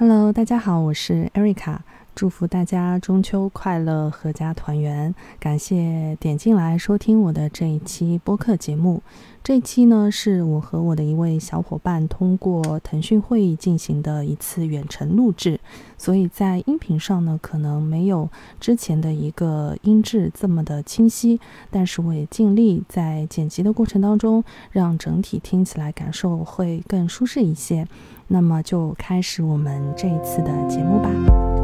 Hello，大家好，我是 Erica，祝福大家中秋快乐，阖家团圆。感谢点进来收听我的这一期播客节目。这期呢，是我和我的一位小伙伴通过腾讯会议进行的一次远程录制，所以在音频上呢，可能没有之前的一个音质这么的清晰，但是我也尽力在剪辑的过程当中，让整体听起来感受会更舒适一些。那么就开始我们这一次的节目吧。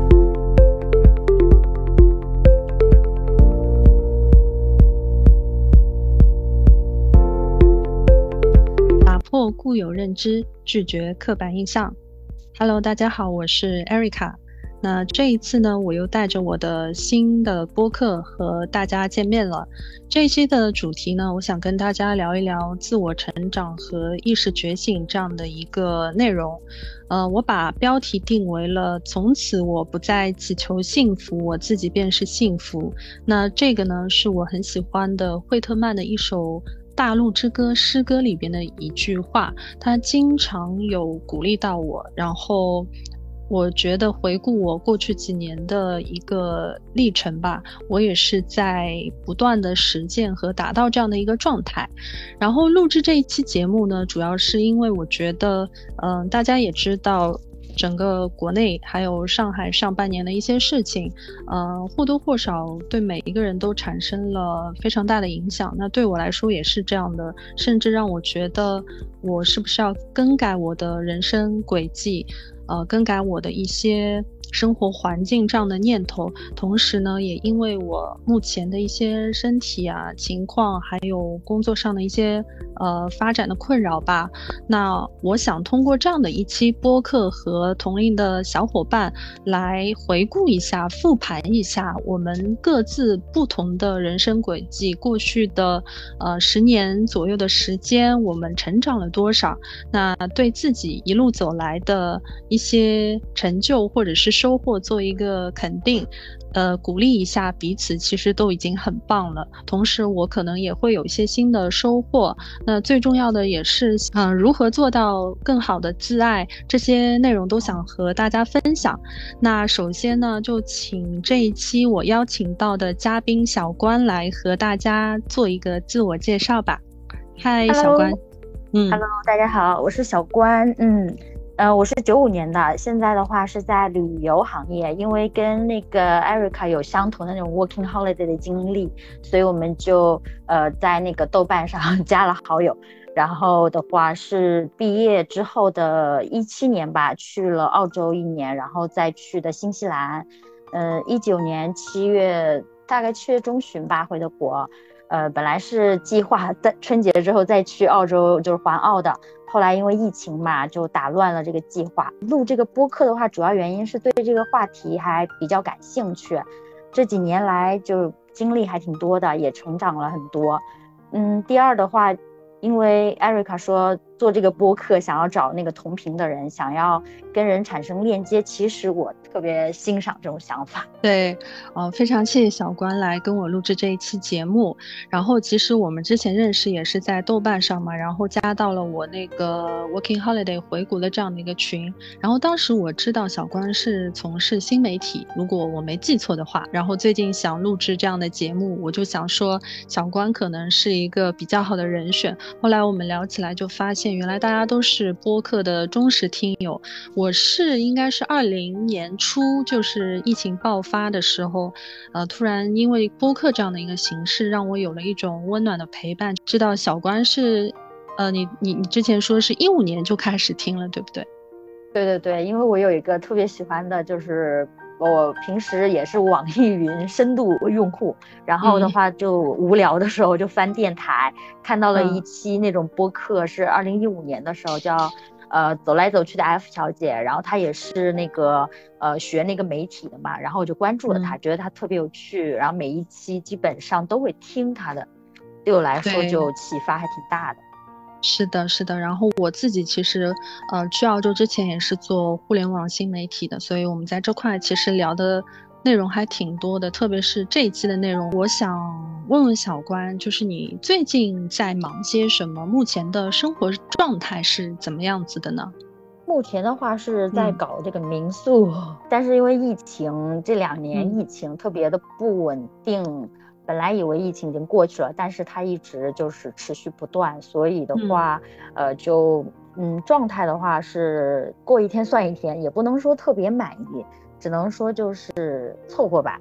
固有认知，拒绝刻板印象。Hello，大家好，我是 Erica。那这一次呢，我又带着我的新的播客和大家见面了。这一期的主题呢，我想跟大家聊一聊自我成长和意识觉醒这样的一个内容。呃，我把标题定为了“从此我不再祈求幸福，我自己便是幸福”。那这个呢，是我很喜欢的惠特曼的一首《大陆之歌》诗歌里边的一句话，它经常有鼓励到我，然后。我觉得回顾我过去几年的一个历程吧，我也是在不断的实践和达到这样的一个状态。然后录制这一期节目呢，主要是因为我觉得，嗯，大家也知道，整个国内还有上海上半年的一些事情，呃，或多或少对每一个人都产生了非常大的影响。那对我来说也是这样的，甚至让我觉得，我是不是要更改我的人生轨迹？呃，更改我的一些生活环境这样的念头，同时呢，也因为我目前的一些身体啊情况，还有工作上的一些。呃，发展的困扰吧。那我想通过这样的一期播客和同龄的小伙伴来回顾一下、复盘一下我们各自不同的人生轨迹。过去的呃十年左右的时间，我们成长了多少？那对自己一路走来的一些成就或者是收获做一个肯定。呃，鼓励一下彼此，其实都已经很棒了。同时，我可能也会有一些新的收获。那最重要的也是，嗯，如何做到更好的自爱，这些内容都想和大家分享。那首先呢，就请这一期我邀请到的嘉宾小关来和大家做一个自我介绍吧。嗨，小关。嗯，Hello，大家好，我是小关。嗯。呃，我是九五年的，现在的话是在旅游行业，因为跟那个 Erica 有相同的那种 working holiday 的经历，所以我们就呃在那个豆瓣上 加了好友。然后的话是毕业之后的一七年吧，去了澳洲一年，然后再去的新西兰。嗯，一九年七月，大概七月中旬吧回的国。呃，本来是计划 在春节之后再去澳洲，就是环澳的。后来因为疫情嘛，就打乱了这个计划。录这个播客的话，主要原因是对这个话题还比较感兴趣。这几年来就经历还挺多的，也成长了很多。嗯，第二的话，因为艾瑞卡说。做这个播客，想要找那个同频的人，想要跟人产生链接。其实我特别欣赏这种想法。对，呃，非常谢谢小关来跟我录制这一期节目。然后，其实我们之前认识也是在豆瓣上嘛，然后加到了我那个 Working Holiday 回国的这样的一个群。然后当时我知道小关是从事新媒体，如果我没记错的话。然后最近想录制这样的节目，我就想说小关可能是一个比较好的人选。后来我们聊起来就发现。原来大家都是播客的忠实听友，我是应该是二零年初，就是疫情爆发的时候，呃，突然因为播客这样的一个形式，让我有了一种温暖的陪伴。知道小关是，呃，你你你之前说是一五年就开始听了，对不对？对对对，因为我有一个特别喜欢的，就是。我平时也是网易云深度用户，然后的话就无聊的时候就翻电台，看到了一期那种播客，是二零一五年的时候叫，呃走来走去的 F 小姐，然后她也是那个呃学那个媒体的嘛，然后我就关注了她，觉得她特别有趣，然后每一期基本上都会听她的，对我来说就启发还挺大的。是的，是的。然后我自己其实，呃，去澳洲之前也是做互联网新媒体的，所以我们在这块其实聊的内容还挺多的。特别是这一期的内容，我想问问小关，就是你最近在忙些什么？目前的生活状态是怎么样子的呢？目前的话是在搞这个民宿，但是因为疫情这两年疫情特别的不稳定，本来以为疫情已经过去了，但是它一直就是持续不断，所以的话，呃，就嗯状态的话是过一天算一天，也不能说特别满意，只能说就是凑合吧。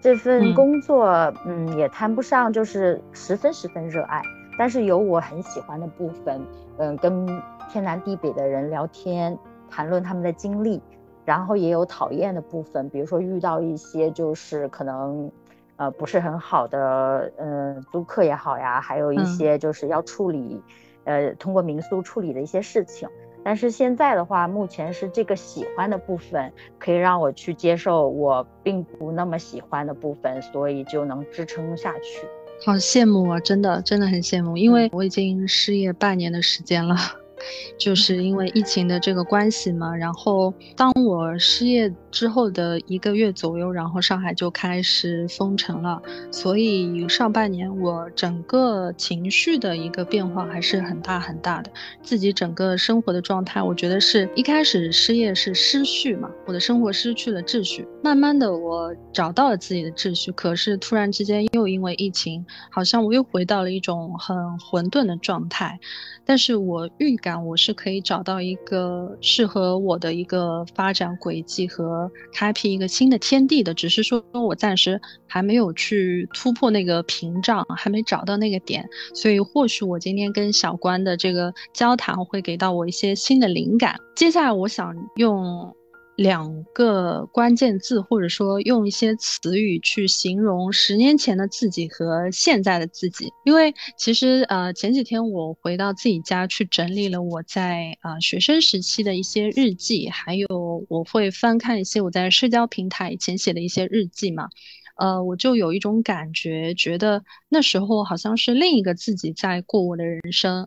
这份工作，嗯，也谈不上就是十分十分热爱，但是有我很喜欢的部分，嗯，跟。天南地北的人聊天，谈论他们的经历，然后也有讨厌的部分，比如说遇到一些就是可能，呃，不是很好的，嗯，租客也好呀，还有一些就是要处理，呃，通过民宿处理的一些事情。但是现在的话，目前是这个喜欢的部分可以让我去接受我并不那么喜欢的部分，所以就能支撑下去。好羡慕啊，真的真的很羡慕，因为我已经失业半年的时间了。就是因为疫情的这个关系嘛，然后当我失业之后的一个月左右，然后上海就开始封城了，所以上半年我整个情绪的一个变化还是很大很大的，自己整个生活的状态，我觉得是一开始失业是失序嘛，我的生活失去了秩序，慢慢的我找到了自己的秩序，可是突然之间又因为疫情，好像我又回到了一种很混沌的状态，但是我预感。我是可以找到一个适合我的一个发展轨迹和开辟一个新的天地的，只是说我暂时还没有去突破那个屏障，还没找到那个点，所以或许我今天跟小关的这个交谈会给到我一些新的灵感。接下来我想用。两个关键字，或者说用一些词语去形容十年前的自己和现在的自己。因为其实呃前几天我回到自己家去整理了我在呃学生时期的一些日记，还有我会翻看一些我在社交平台以前写的一些日记嘛，呃我就有一种感觉，觉得那时候好像是另一个自己在过我的人生。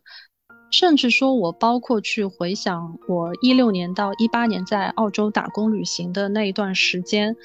甚至说，我包括去回想我一六年到一八年在澳洲打工旅行的那一段时间，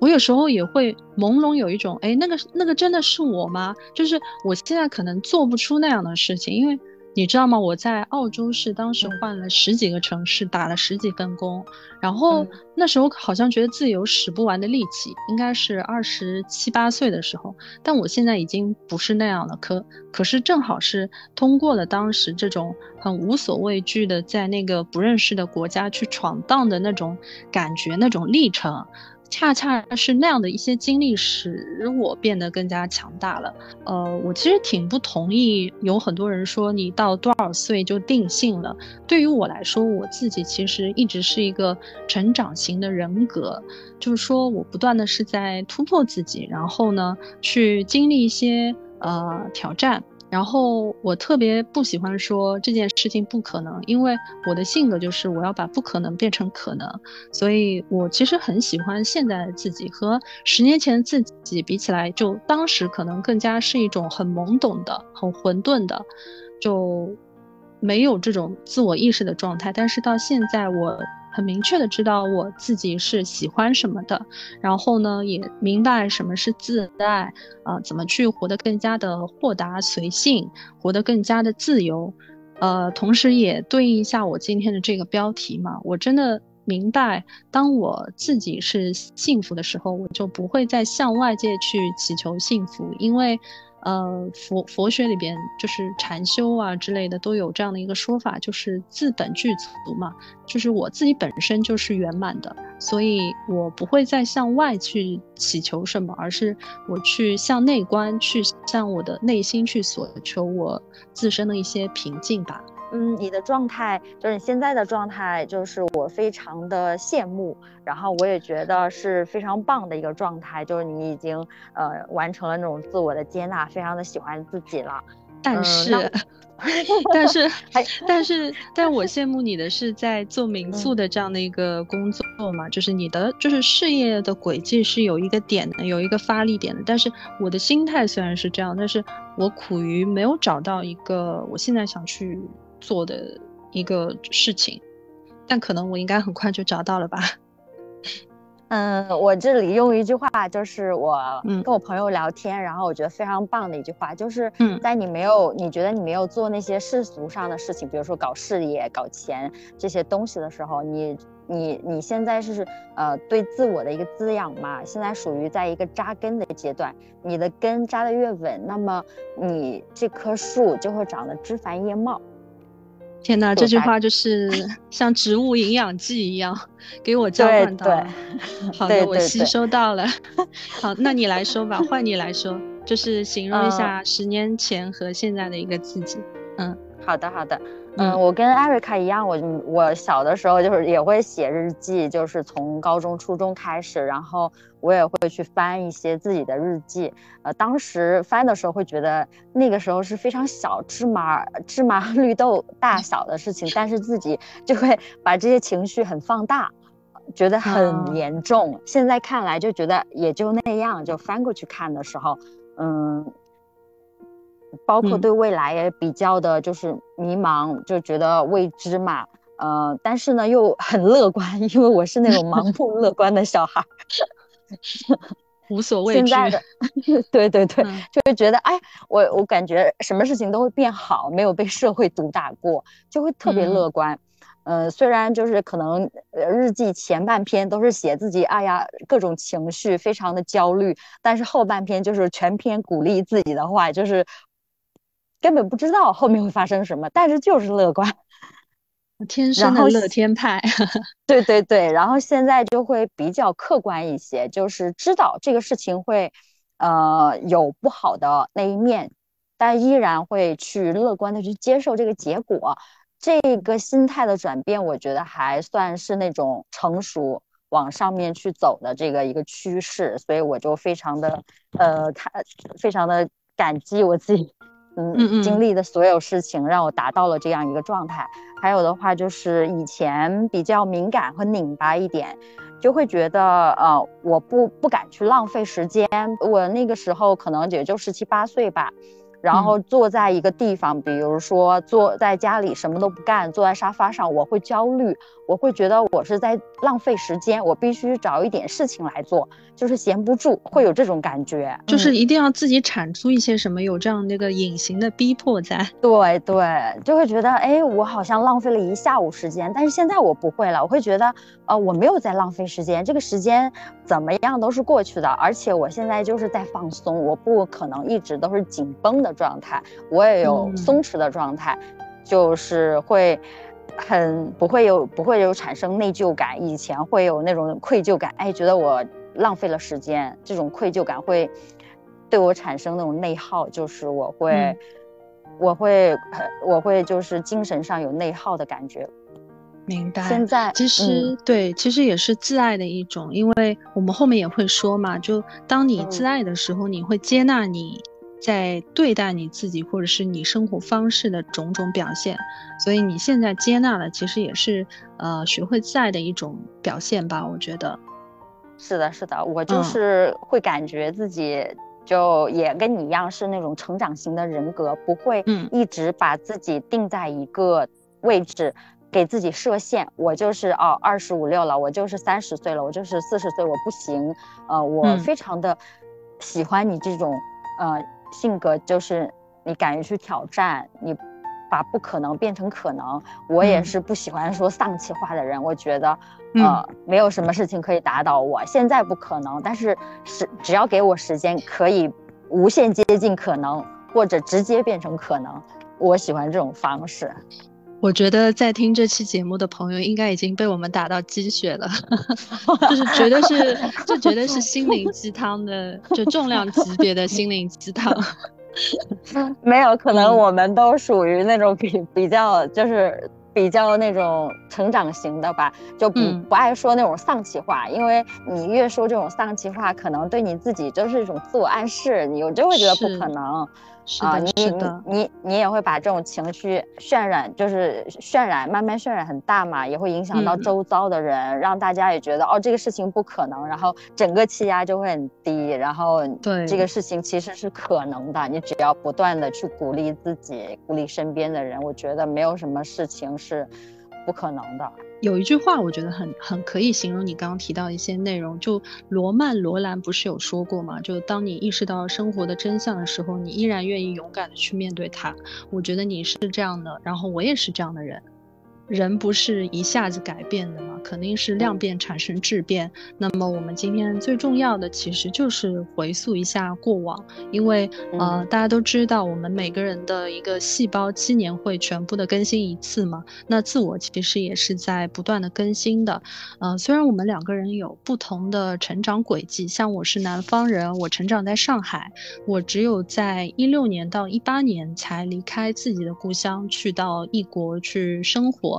我有时候也会朦胧有一种，哎，那个那个真的是我吗？就是我现在可能做不出那样的事情，因为。你知道吗？我在澳洲是当时换了十几个城市，打了十几份工，然后那时候好像觉得自己有使不完的力气，应该是二十七八岁的时候。但我现在已经不是那样了，可可是正好是通过了当时这种很无所畏惧的在那个不认识的国家去闯荡的那种感觉，那种历程。恰恰是那样的一些经历，使我变得更加强大了。呃，我其实挺不同意，有很多人说你到多少岁就定性了。对于我来说，我自己其实一直是一个成长型的人格，就是说我不断的是在突破自己，然后呢，去经历一些呃挑战。然后我特别不喜欢说这件事情不可能，因为我的性格就是我要把不可能变成可能，所以我其实很喜欢现在的自己和十年前自己比起来，就当时可能更加是一种很懵懂的、很混沌的，就没有这种自我意识的状态。但是到现在我。很明确的知道我自己是喜欢什么的，然后呢，也明白什么是自爱，啊，怎么去活得更加的豁达随性，活得更加的自由，呃，同时也对应一下我今天的这个标题嘛，我真的明白，当我自己是幸福的时候，我就不会再向外界去祈求幸福，因为。呃，佛佛学里边就是禅修啊之类的都有这样的一个说法，就是自本具足嘛，就是我自己本身就是圆满的，所以我不会再向外去祈求什么，而是我去向内观，去向我的内心去索求我自身的一些平静吧。嗯，你的状态就是你现在的状态，就是我非常的羡慕，然后我也觉得是非常棒的一个状态，就是你已经呃完成了那种自我的接纳，非常的喜欢自己了。但是，但是，但是，但我羡慕你的是在做民宿的这样的一个工作嘛，就是你的就是事业的轨迹是有一个点的，有一个发力点的。但是我的心态虽然是这样，但是我苦于没有找到一个我现在想去。做的一个事情，但可能我应该很快就找到了吧。嗯，我这里用一句话，就是我跟我朋友聊天，然后我觉得非常棒的一句话，就是在你没有你觉得你没有做那些世俗上的事情，比如说搞事业、搞钱这些东西的时候，你你你现在是呃对自我的一个滋养嘛，现在属于在一个扎根的阶段，你的根扎得越稳，那么你这棵树就会长得枝繁叶茂。天哪，这句话就是像植物营养剂一样，给我召唤到了。好的，我吸收到了。好，那你来说吧，换你来说，就是形容一下十年前和现在的一个自己。嗯，好的，好的。嗯，我跟艾瑞卡一样，我我小的时候就是也会写日记，就是从高中、初中开始，然后我也会去翻一些自己的日记。呃，当时翻的时候会觉得那个时候是非常小芝麻芝麻 绿豆大小的事情，但是自己就会把这些情绪很放大，觉得很严重。现在看来就觉得也就那样，就翻过去看的时候，嗯。包括对未来也比较的，就是迷茫，就觉得未知嘛，呃，但是呢又很乐观，因为我是那种盲目乐观的小孩，无所畏惧。现在的，对对对，就会觉得，哎，我我感觉什么事情都会变好，没有被社会毒打过，就会特别乐观。呃，虽然就是可能日记前半篇都是写自己，哎呀，各种情绪非常的焦虑，但是后半篇就是全篇鼓励自己的话，就是。根本不知道后面会发生什么，但是就是乐观，天生的乐天派。对对对，然后现在就会比较客观一些，就是知道这个事情会，呃，有不好的那一面，但依然会去乐观的去接受这个结果。这个心态的转变，我觉得还算是那种成熟往上面去走的这个一个趋势，所以我就非常的，呃，看，非常的感激我自己。嗯，经历的所有事情让我达到了这样一个状态。还有的话就是以前比较敏感和拧巴一点，就会觉得呃，我不不敢去浪费时间。我那个时候可能也就十七八岁吧。然后坐在一个地方，比如说坐在家里什么都不干，坐在沙发上，我会焦虑，我会觉得我是在浪费时间，我必须找一点事情来做，就是闲不住，会有这种感觉，就是一定要自己产出一些什么，有这样那个隐形的逼迫在。对对，就会觉得哎，我好像浪费了一下午时间，但是现在我不会了，我会觉得呃，我没有在浪费时间，这个时间怎么样都是过去的，而且我现在就是在放松，我不可能一直都是紧绷的。的状态，我也有松弛的状态，就是会很不会有不会有产生内疚感，以前会有那种愧疚感，哎，觉得我浪费了时间，这种愧疚感会对我产生那种内耗，就是我会我会我会就是精神上有内耗的感觉。明白。现在其实对，其实也是自爱的一种，因为我们后面也会说嘛，就当你自爱的时候，你会接纳你。在对待你自己或者是你生活方式的种种表现，所以你现在接纳了，其实也是呃学会在的一种表现吧。我觉得是的，是的，我就是会感觉自己就也跟你一样是那种成长型的人格，不会一直把自己定在一个位置，给自己设限。我就是哦，二十五六了，我就是三十岁了，我就是四十岁，我不行。呃，我非常的喜欢你这种呃。性格就是你敢于去挑战，你把不可能变成可能。我也是不喜欢说丧气话的人，我觉得，呃，没有什么事情可以打倒我。现在不可能，但是是只要给我时间，可以无限接近可能，或者直接变成可能。我喜欢这种方式。我觉得在听这期节目的朋友应该已经被我们打到鸡血了，就是绝对是，这绝对是心灵鸡汤的，就重量级别的心灵鸡汤。没有，可能我们都属于那种比比较，就是比较那种成长型的吧，就不不爱说那种丧气话，因为你越说这种丧气话，可能对你自己就是一种自我暗示，你就会觉得不可能。啊，你你你你也会把这种情绪渲染，就是渲染，慢慢渲染很大嘛，也会影响到周遭的人，让大家也觉得哦，这个事情不可能，然后整个气压就会很低，然后对这个事情其实是可能的，你只要不断的去鼓励自己，鼓励身边的人，我觉得没有什么事情是不可能的。有一句话，我觉得很很可以形容你刚刚提到一些内容。就罗曼·罗兰不是有说过吗？就当你意识到生活的真相的时候，你依然愿意勇敢的去面对它。我觉得你是这样的，然后我也是这样的人。人不是一下子改变的嘛，肯定是量变产生质变。那么我们今天最重要的其实就是回溯一下过往，因为呃大家都知道，我们每个人的一个细胞七年会全部的更新一次嘛。那自我其实也是在不断的更新的。呃，虽然我们两个人有不同的成长轨迹，像我是南方人，我成长在上海，我只有在一六年到一八年才离开自己的故乡，去到异国去生活。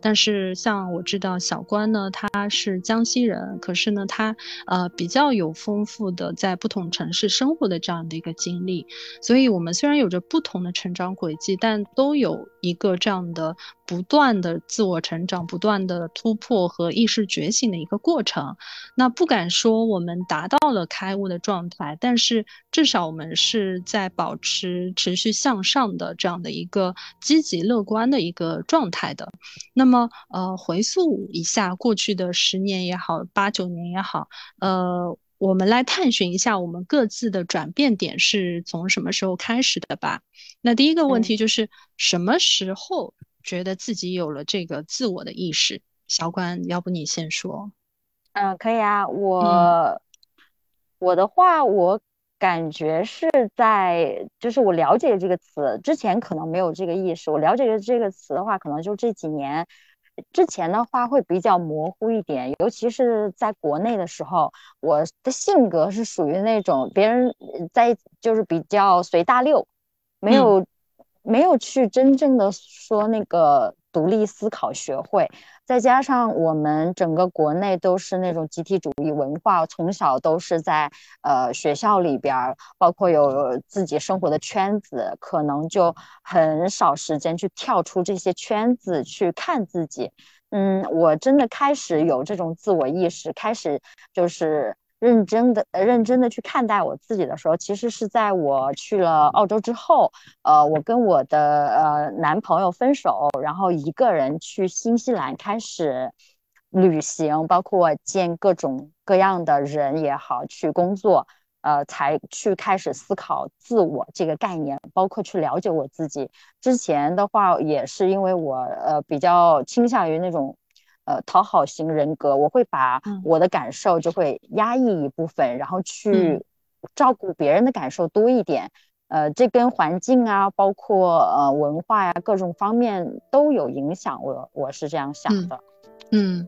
但是像我知道小关呢，他是江西人，可是呢，他呃比较有丰富的在不同城市生活的这样的一个经历，所以我们虽然有着不同的成长轨迹，但都有一个这样的不断的自我成长、不断的突破和意识觉醒的一个过程。那不敢说我们达到了开悟的状态，但是至少我们是在保持持续向上的这样的一个积极乐观的一个状态的。那么，呃，回溯一下过去的十年也好，八九年也好，呃，我们来探寻一下我们各自的转变点是从什么时候开始的吧。那第一个问题就是什么时候觉得自己有了这个自我的意识？小关，要不你先说？嗯，可以啊。我我的话，我。感觉是在，就是我了解这个词之前可能没有这个意识。我了解这个词的话，可能就这几年之前的话会比较模糊一点。尤其是在国内的时候，我的性格是属于那种别人在就是比较随大溜，没有没有去真正的说那个独立思考学会。再加上我们整个国内都是那种集体主义文化，从小都是在呃学校里边，包括有自己生活的圈子，可能就很少时间去跳出这些圈子去看自己。嗯，我真的开始有这种自我意识，开始就是。认真的、认真的去看待我自己的时候，其实是在我去了澳洲之后，呃，我跟我的呃男朋友分手，然后一个人去新西兰开始旅行，包括见各种各样的人也好，去工作，呃，才去开始思考自我这个概念，包括去了解我自己。之前的话，也是因为我呃比较倾向于那种。呃，讨好型人格，我会把我的感受就会压抑一部分，然后去照顾别人的感受多一点。呃，这跟环境啊，包括呃文化呀，各种方面都有影响。我我是这样想的。嗯，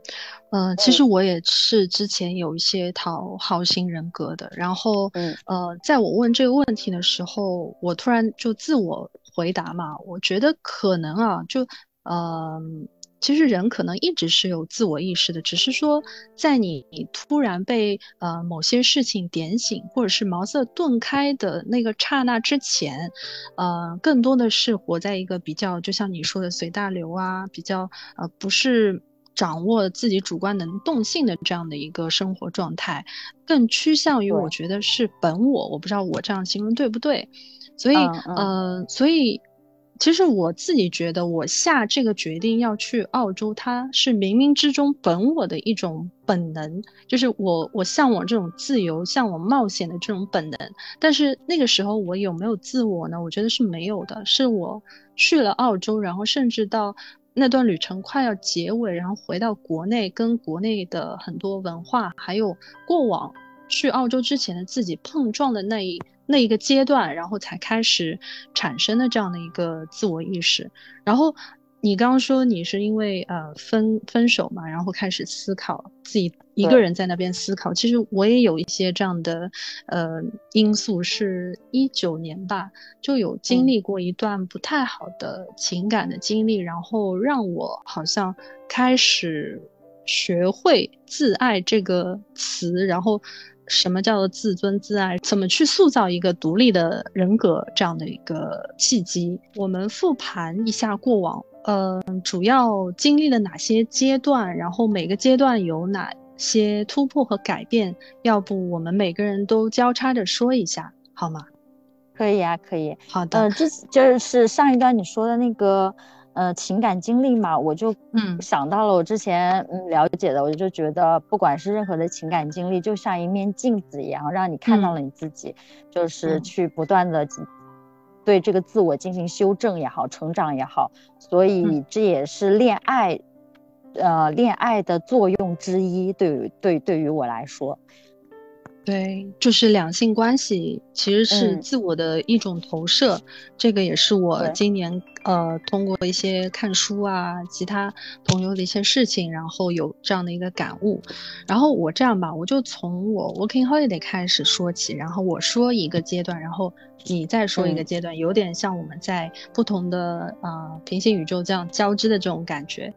呃，其实我也是之前有一些讨好型人格的，然后呃，在我问这个问题的时候，我突然就自我回答嘛，我觉得可能啊，就嗯。其实人可能一直是有自我意识的，只是说在你突然被呃某些事情点醒，或者是茅塞顿开的那个刹那之前，呃，更多的是活在一个比较，就像你说的随大流啊，比较呃不是掌握自己主观能动性的这样的一个生活状态，更趋向于我觉得是本我，我不知道我这样形容对不对，所以呃，所以。其实我自己觉得，我下这个决定要去澳洲，它是冥冥之中本我的一种本能，就是我我向往这种自由、向往冒险的这种本能。但是那个时候我有没有自我呢？我觉得是没有的。是我去了澳洲，然后甚至到那段旅程快要结尾，然后回到国内，跟国内的很多文化还有过往去澳洲之前的自己碰撞的那一。那一个阶段，然后才开始产生的这样的一个自我意识。然后你刚刚说你是因为呃分分手嘛，然后开始思考自己一个人在那边思考。其实我也有一些这样的呃因素，是一九年吧，就有经历过一段不太好的情感的经历，然后让我好像开始学会自爱这个词，然后。什么叫做自尊自爱？怎么去塑造一个独立的人格？这样的一个契机，我们复盘一下过往，呃，主要经历了哪些阶段？然后每个阶段有哪些突破和改变？要不我们每个人都交叉着说一下，好吗？可以啊，可以。好的。就是上一段你说的那个，呃情感经历嘛，我就嗯。想到了我之前嗯了解的，我就觉得不管是任何的情感经历，就像一面镜子一样，让你看到了你自己，就是去不断的对这个自我进行修正也好，成长也好，所以这也是恋爱，呃，恋爱的作用之一。对于对对于我来说。对，就是两性关系其实是自我的一种投射，这个也是我今年呃通过一些看书啊，其他朋友的一些事情，然后有这样的一个感悟。然后我这样吧，我就从我 working holiday 开始说起，然后我说一个阶段，然后。你再说一个阶段，有点像我们在不同的呃平行宇宙这样交织的这种感觉。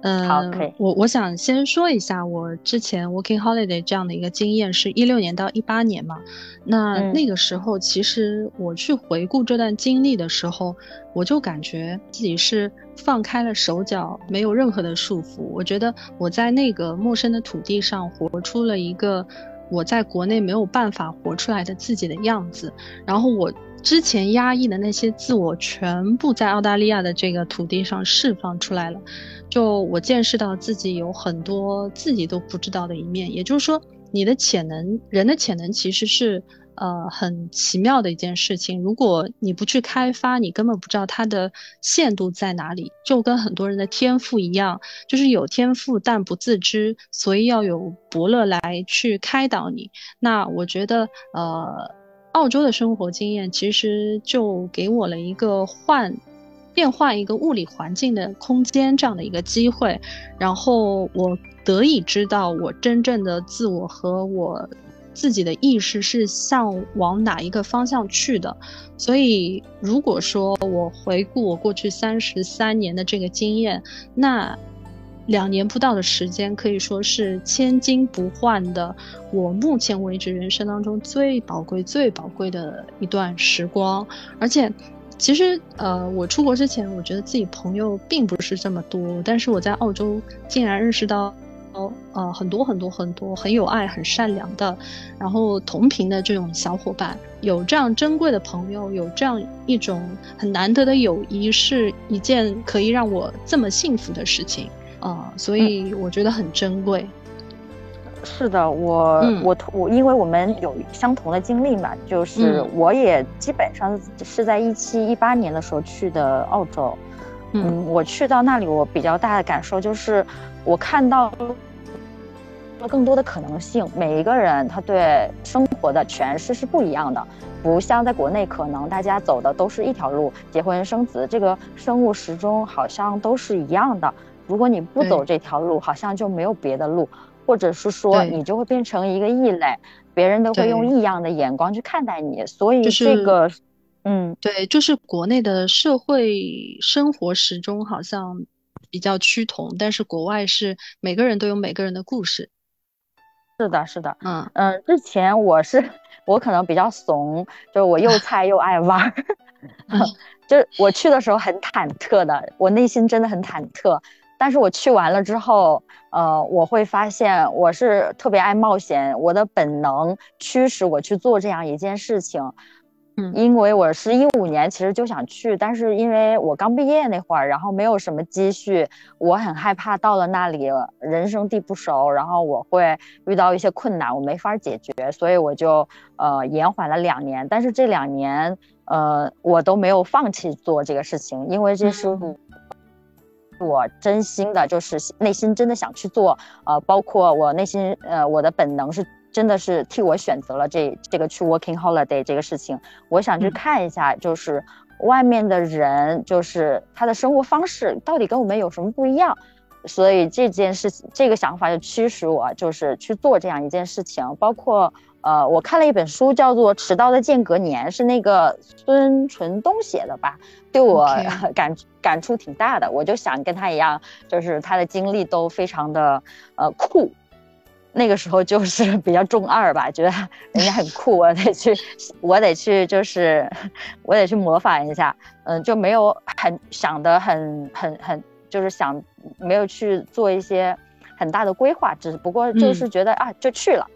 嗯，好。我我想先说一下我之前 working holiday 这样的一个经验，是一六年到一八年嘛。那那个时候，其实我去回顾这段经历的时候，我就感觉自己是放开了手脚，没有任何的束缚。我觉得我在那个陌生的土地上活出了一个。我在国内没有办法活出来的自己的样子，然后我之前压抑的那些自我全部在澳大利亚的这个土地上释放出来了，就我见识到自己有很多自己都不知道的一面，也就是说，你的潜能，人的潜能其实是。呃，很奇妙的一件事情。如果你不去开发，你根本不知道它的限度在哪里。就跟很多人的天赋一样，就是有天赋但不自知，所以要有伯乐来去开导你。那我觉得，呃，澳洲的生活经验其实就给我了一个换、变换一个物理环境的空间这样的一个机会，然后我得以知道我真正的自我和我。自己的意识是向往哪一个方向去的，所以如果说我回顾我过去三十三年的这个经验，那两年不到的时间可以说是千金不换的，我目前为止人生当中最宝贵、最宝贵的一段时光。而且，其实呃，我出国之前，我觉得自己朋友并不是这么多，但是我在澳洲竟然认识到。呃，很多很多很多很有爱、很善良的，然后同频的这种小伙伴，有这样珍贵的朋友，有这样一种很难得的友谊，是一件可以让我这么幸福的事情啊，所以我觉得很珍贵。是的，我我我，因为我们有相同的经历嘛，就是我也基本上是在一七一八年的时候去的澳洲。嗯，我去到那里，我比较大的感受就是，我看到了更多的可能性。每一个人他对生活的诠释是不一样的，不像在国内，可能大家走的都是一条路，结婚生子，这个生物时钟好像都是一样的。如果你不走这条路，好像就没有别的路，或者是说你就会变成一个异类，别人都会用异样的眼光去看待你。所以这个。嗯，对，就是国内的社会生活时钟好像比较趋同，但是国外是每个人都有每个人的故事。是的，是的，嗯嗯，之前我是我可能比较怂，就是我又 菜又爱玩 就是我去的时候很忐忑的，我内心真的很忐忑。但是我去完了之后，呃，我会发现我是特别爱冒险，我的本能驱使我去做这样一件事情。嗯，因为我是一五年，其实就想去，但是因为我刚毕业那会儿，然后没有什么积蓄，我很害怕到了那里人生地不熟，然后我会遇到一些困难，我没法解决，所以我就呃延缓了两年。但是这两年，呃，我都没有放弃做这个事情，因为这是我真心的，就是内心真的想去做。呃，包括我内心，呃，我的本能是。真的是替我选择了这这个去 working holiday 这个事情，我想去看一下，就是外面的人，就是他的生活方式到底跟我们有什么不一样，所以这件事情这个想法就驱使我，就是去做这样一件事情。包括呃，我看了一本书，叫做《迟到的间隔年》，是那个孙淳东写的吧，对我 感感触挺大的。我就想跟他一样，就是他的经历都非常的呃酷。那个时候就是比较中二吧，觉得人家很酷，我得去，我得去，就是我得去模仿一下，嗯，就没有很想的很很很，就是想没有去做一些很大的规划，只不过就是觉得啊，就去了，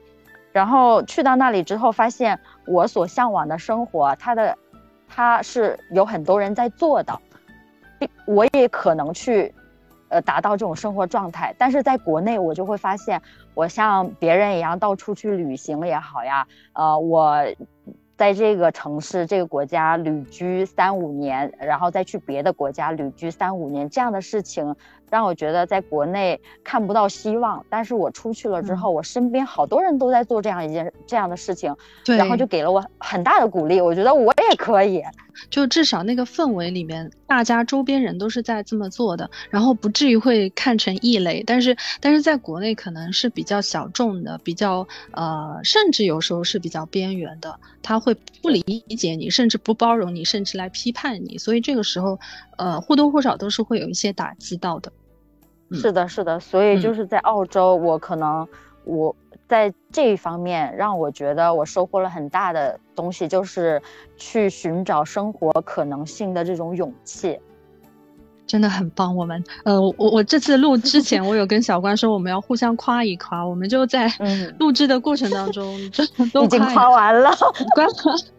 然后去到那里之后，发现我所向往的生活，它的它是有很多人在做的，我也可能去，呃，达到这种生活状态。但是在国内，我就会发现，我像别人一样到处去旅行也好呀，呃，我。在这个城市、这个国家旅居三五年，然后再去别的国家旅居三五年，这样的事情让我觉得在国内看不到希望。但是我出去了之后，我身边好多人都在做这样一件这样的事情，然后就给了我很大的鼓励。我觉得我也可以。就至少那个氛围里面，大家周边人都是在这么做的，然后不至于会看成异类。但是，但是在国内可能是比较小众的，比较呃，甚至有时候是比较边缘的，他会不理解你，甚至不包容你，甚至来批判你。所以这个时候，呃，或多或少都是会有一些打击到的。是的，是的。所以就是在澳洲，我可能我。在这一方面，让我觉得我收获了很大的东西，就是去寻找生活可能性的这种勇气，真的很棒。我们，呃，我我这次录之前，我有跟小关说我们要互相夸一夸，我们就在录制的过程当中，都已经夸完了。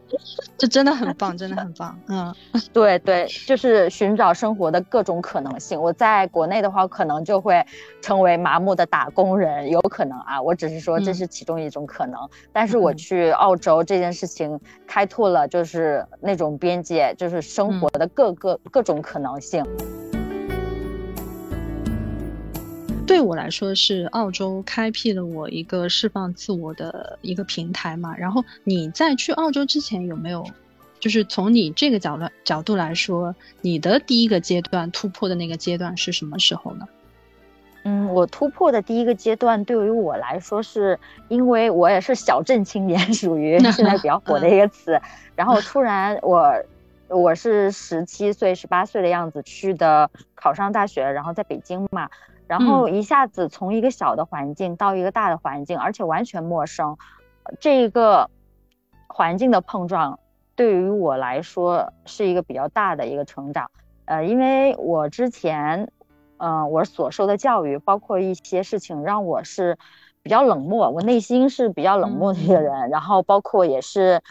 这真的很棒，真的很棒。嗯，对对，就是寻找生活的各种可能性。我在国内的话，可能就会成为麻木的打工人，有可能啊。我只是说这是其中一种可能。但是我去澳洲这件事情，开拓了就是那种边界，就是生活的各个各种可能性。对我来说是澳洲开辟了我一个释放自我的一个平台嘛。然后你在去澳洲之前有没有，就是从你这个角度角度来说，你的第一个阶段突破的那个阶段是什么时候呢？嗯，我突破的第一个阶段对于我来说，是因为我也是小镇青年，属于现在比较火的一个 词。然后突然我我是十七岁、十八岁的样子去的，考上大学，然后在北京嘛。然后一下子从一个小的环境到一个大的环境，而且完全陌生，这一个环境的碰撞对于我来说是一个比较大的一个成长。呃，因为我之前，嗯，我所受的教育，包括一些事情，让我是比较冷漠，我内心是比较冷漠的一个人。然后包括也是。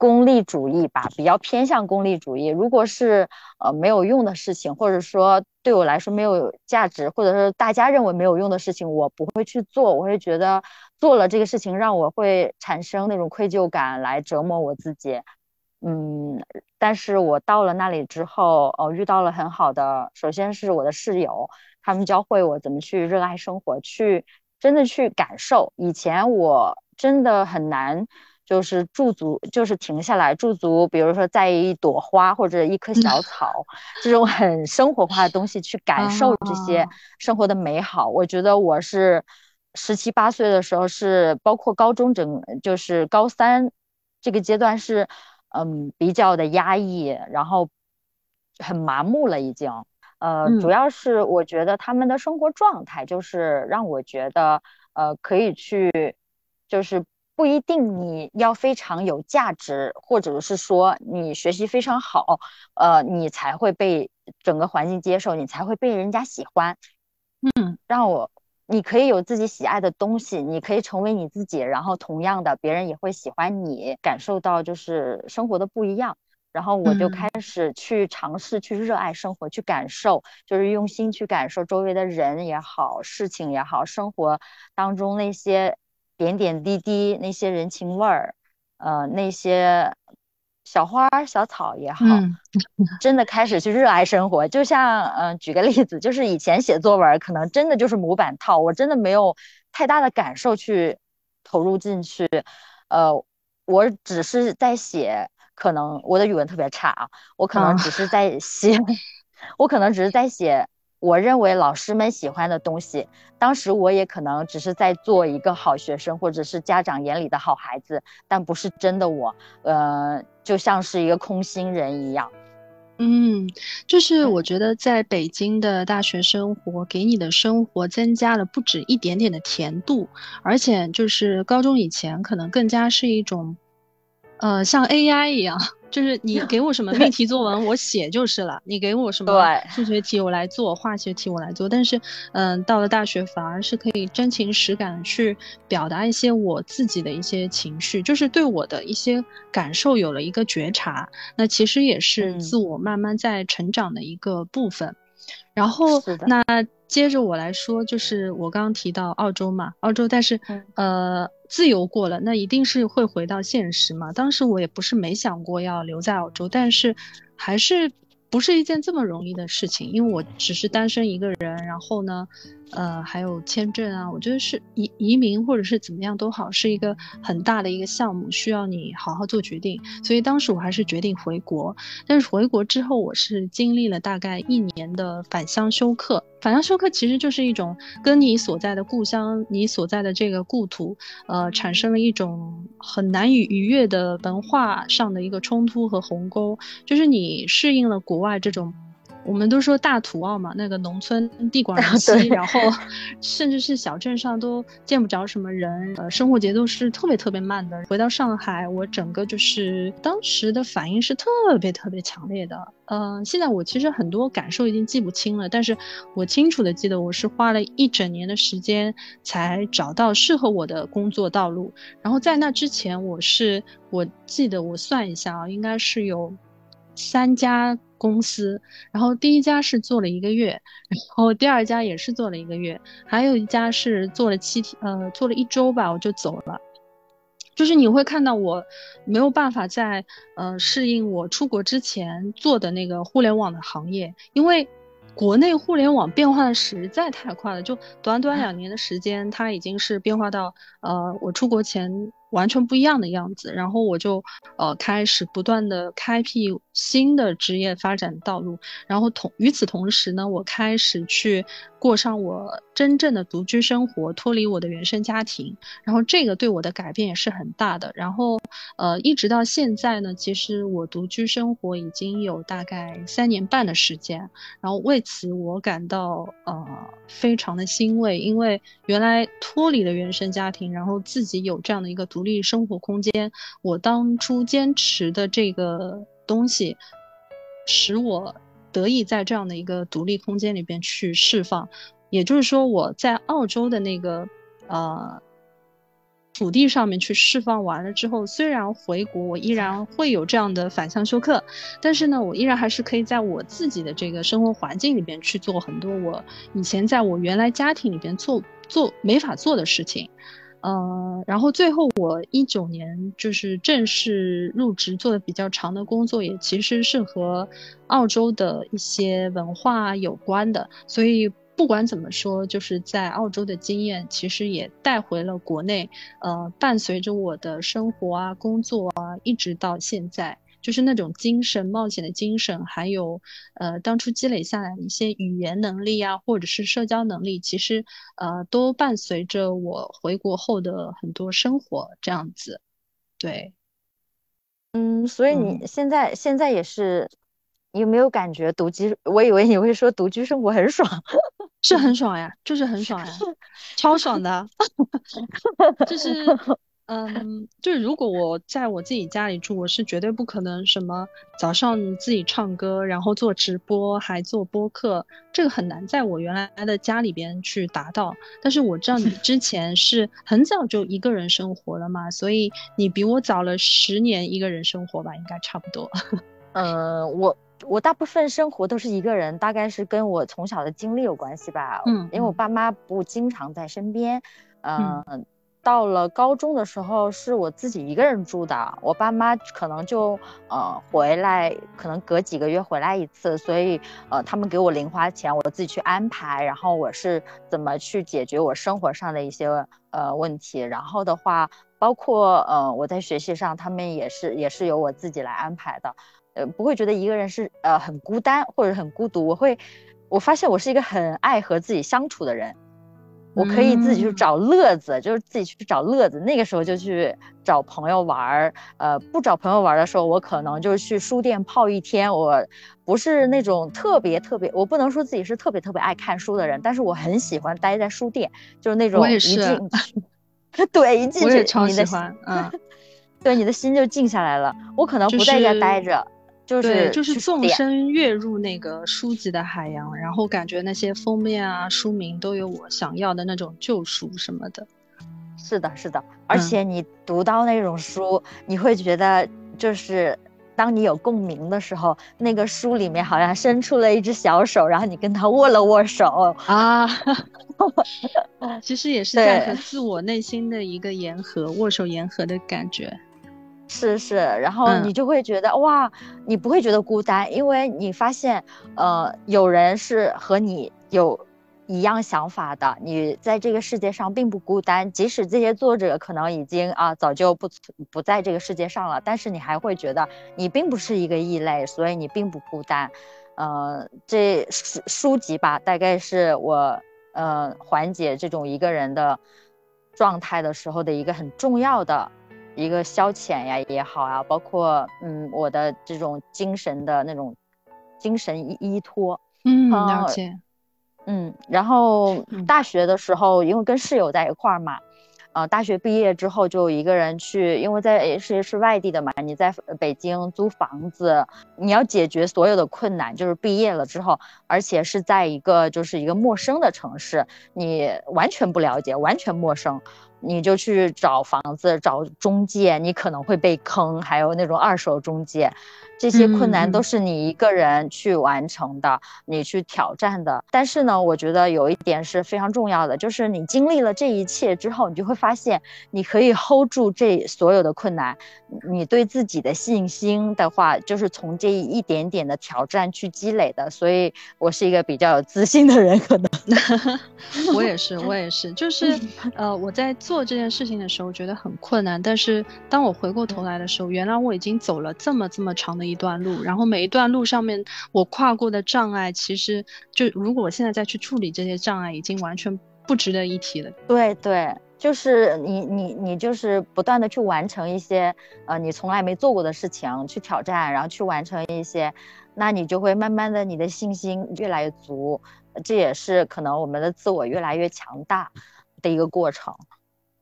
功利主义吧，比较偏向功利主义。如果是呃没有用的事情，或者说对我来说没有价值，或者是大家认为没有用的事情，我不会去做。我会觉得做了这个事情让我会产生那种愧疚感，来折磨我自己。嗯，但是我到了那里之后，哦，遇到了很好的，首先是我的室友，他们教会我怎么去热爱生活，去真的去感受。以前我真的很难。就是驻足，就是停下来驻足，比如说在一朵花或者一棵小草这种很生活化的东西去感受这些生活的美好。我觉得我是十七八岁的时候是，包括高中整就是高三这个阶段是，嗯，比较的压抑，然后很麻木了已经。呃，主要是我觉得他们的生活状态就是让我觉得，呃，可以去就是。不一定你要非常有价值，或者是说你学习非常好，呃，你才会被整个环境接受，你才会被人家喜欢。嗯，让我，你可以有自己喜爱的东西，你可以成为你自己，然后同样的，别人也会喜欢你，感受到就是生活的不一样。然后我就开始去尝试去热爱生活，去感受，就是用心去感受周围的人也好，事情也好，生活当中那些。点点滴滴那些人情味儿，呃，那些小花小草也好，真的开始去热爱生活。就像，嗯，举个例子，就是以前写作文可能真的就是模板套，我真的没有太大的感受去投入进去。呃，我只是在写，可能我的语文特别差啊，我可能只是在写，我可能只是在写。我认为老师们喜欢的东西，当时我也可能只是在做一个好学生，或者是家长眼里的好孩子，但不是真的我，呃，就像是一个空心人一样。嗯，就是我觉得在北京的大学生活给你的生活增加了不止一点点的甜度，而且就是高中以前可能更加是一种。呃，像 AI 一样。就是你 给我什么命题作文，我写就是了。你给我什么数学题，我来做；化学题我来做。但是，嗯，到了大学反而是可以真情实感去表达一些我自己的一些情绪，就是对我的一些感受有了一个觉察。那其实也是自我慢慢在成长的一个部分。然后，那接着我来说，就是我刚刚提到澳洲嘛，澳洲，但是呃。自由过了，那一定是会回到现实嘛。当时我也不是没想过要留在澳洲，但是还是不是一件这么容易的事情，因为我只是单身一个人，然后呢。呃，还有签证啊，我觉得是移移民或者是怎么样都好，是一个很大的一个项目，需要你好好做决定。所以当时我还是决定回国。但是回国之后，我是经历了大概一年的返乡休克。返乡休克其实就是一种跟你所在的故乡、你所在的这个故土，呃，产生了一种很难以逾越的文化上的一个冲突和鸿沟，就是你适应了国外这种。我们都说大土澳嘛，那个农村地广人稀，然后 甚至是小镇上都见不着什么人，呃，生活节奏是特别特别慢的。回到上海，我整个就是当时的反应是特别特别强烈的。嗯，现在我其实很多感受已经记不清了，但是我清楚的记得我是花了一整年的时间才找到适合我的工作道路。然后在那之前，我是我记得我算一下啊，应该是有三家。公司，然后第一家是做了一个月，然后第二家也是做了一个月，还有一家是做了七天，呃，做了一周吧，我就走了。就是你会看到我没有办法在呃适应我出国之前做的那个互联网的行业，因为国内互联网变化的实在太快了，就短短两年的时间，它已经是变化到呃我出国前。完全不一样的样子，然后我就呃开始不断的开辟新的职业发展道路，然后同与此同时呢，我开始去过上我真正的独居生活，脱离我的原生家庭，然后这个对我的改变也是很大的。然后呃一直到现在呢，其实我独居生活已经有大概三年半的时间，然后为此我感到呃非常的欣慰，因为原来脱离了原生家庭，然后自己有这样的一个独。立生活空间，我当初坚持的这个东西，使我得以在这样的一个独立空间里边去释放。也就是说，我在澳洲的那个呃土地上面去释放完了之后，虽然回国，我依然会有这样的反向休克，但是呢，我依然还是可以在我自己的这个生活环境里边去做很多我以前在我原来家庭里边做做没法做的事情。呃，然后最后我一九年就是正式入职，做的比较长的工作，也其实是和澳洲的一些文化有关的。所以不管怎么说，就是在澳洲的经验，其实也带回了国内。呃，伴随着我的生活啊、工作啊，一直到现在。就是那种精神冒险的精神，还有，呃，当初积累下来的一些语言能力啊，或者是社交能力，其实，呃，都伴随着我回国后的很多生活这样子。对，嗯，所以你现在现在也是，有没有感觉独居？我以为你会说独居生活很爽，是很爽呀，就是很爽呀，超爽的 就是。嗯，就是如果我在我自己家里住，我是绝对不可能什么早上自己唱歌，然后做直播，还做播客，这个很难在我原来的家里边去达到。但是我知道你之前是 很早就一个人生活了嘛，所以你比我早了十年一个人生活吧，应该差不多。嗯，我我大部分生活都是一个人，大概是跟我从小的经历有关系吧。嗯，因为我爸妈不经常在身边，嗯。到了高中的时候，是我自己一个人住的。我爸妈可能就呃回来，可能隔几个月回来一次，所以呃他们给我零花钱，我自己去安排。然后我是怎么去解决我生活上的一些呃问题？然后的话，包括呃我在学习上，他们也是也是由我自己来安排的。呃，不会觉得一个人是呃很孤单或者很孤独。我会，我发现我是一个很爱和自己相处的人。我可以自己去找乐子，就是自己去找乐子。那个时候就去找朋友玩儿，呃，不找朋友玩的时候，我可能就去书店泡一天。我不是那种特别特别，我不能说自己是特别特别爱看书的人，但是我很喜欢待在书店，就是那种一进去，对，一进去超喜欢，嗯，对，你的心就静下来了。我可能不在家待着，就是就是就是纵身跃入那个书籍的海洋，然后感觉那些封面啊、书名都有我想要的那种救赎什么的。是的，是的，而且你读到那种书，你会觉得就是。当你有共鸣的时候，那个书里面好像伸出了一只小手，然后你跟他握了握手啊，其实也是在和自我内心的一个言和，握手言和的感觉。是是，然后你就会觉得哇，你不会觉得孤单，因为你发现呃，有人是和你有。一样想法的，你在这个世界上并不孤单。即使这些作者可能已经啊早就不不在这个世界上了，但是你还会觉得你并不是一个异类，所以你并不孤单。呃，这书书籍吧，大概是我呃缓解这种一个人的状态的时候的一个很重要的一个消遣呀也好啊，包括嗯我的这种精神的那种精神依依托。嗯，了解。嗯，然后大学的时候，因为跟室友在一块儿嘛，呃，大学毕业之后就一个人去，因为在是是外地的嘛，你在北京租房子，你要解决所有的困难，就是毕业了之后，而且是在一个就是一个陌生的城市，你完全不了解，完全陌生。你就去找房子，找中介，你可能会被坑，还有那种二手中介，这些困难都是你一个人去完成的，你去挑战的。但是呢，我觉得有一点是非常重要的，就是你经历了这一切之后，你就会发现你可以 hold 住这所有的困难。你对自己的信心的话，就是从这一点点的挑战去积累的。所以我是一个比较有自信的人，可能。我也是，我也是，就是 呃，我在。做这件事情的时候觉得很困难，但是当我回过头来的时候，原来我已经走了这么这么长的一段路，然后每一段路上面我跨过的障碍，其实就如果我现在再去处理这些障碍，已经完全不值得一提了。对对，就是你你你就是不断的去完成一些呃你从来没做过的事情，去挑战，然后去完成一些，那你就会慢慢的你的信心越来越足，这也是可能我们的自我越来越强大的一个过程。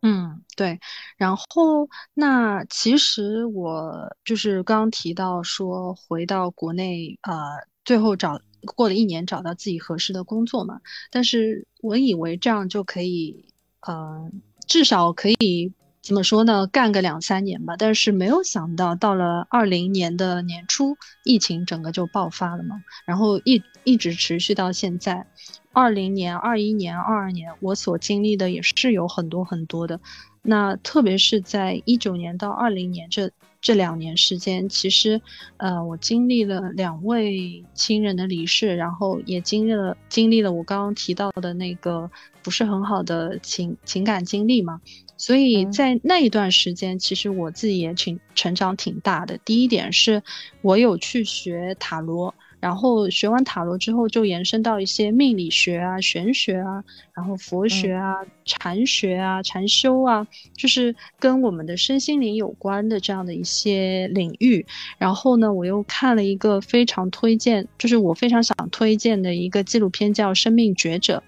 嗯，对。然后，那其实我就是刚刚提到说回到国内，呃，最后找过了一年找到自己合适的工作嘛。但是我以为这样就可以，呃，至少可以怎么说呢，干个两三年吧。但是没有想到，到了二零年的年初，疫情整个就爆发了嘛，然后一一直持续到现在。二零年、二一年、二二年，我所经历的也是有很多很多的。那特别是在一九年到二零年这这两年时间，其实，呃，我经历了两位亲人的离世，然后也经历了经历了我刚刚提到的那个不是很好的情情感经历嘛。所以在那一段时间，其实我自己也挺成长挺大的。第一点是，我有去学塔罗。然后学完塔罗之后，就延伸到一些命理学啊、玄学啊，然后佛学啊、禅学啊、禅修啊，就是跟我们的身心灵有关的这样的一些领域。然后呢，我又看了一个非常推荐，就是我非常想推荐的一个纪录片，叫《生命觉者》。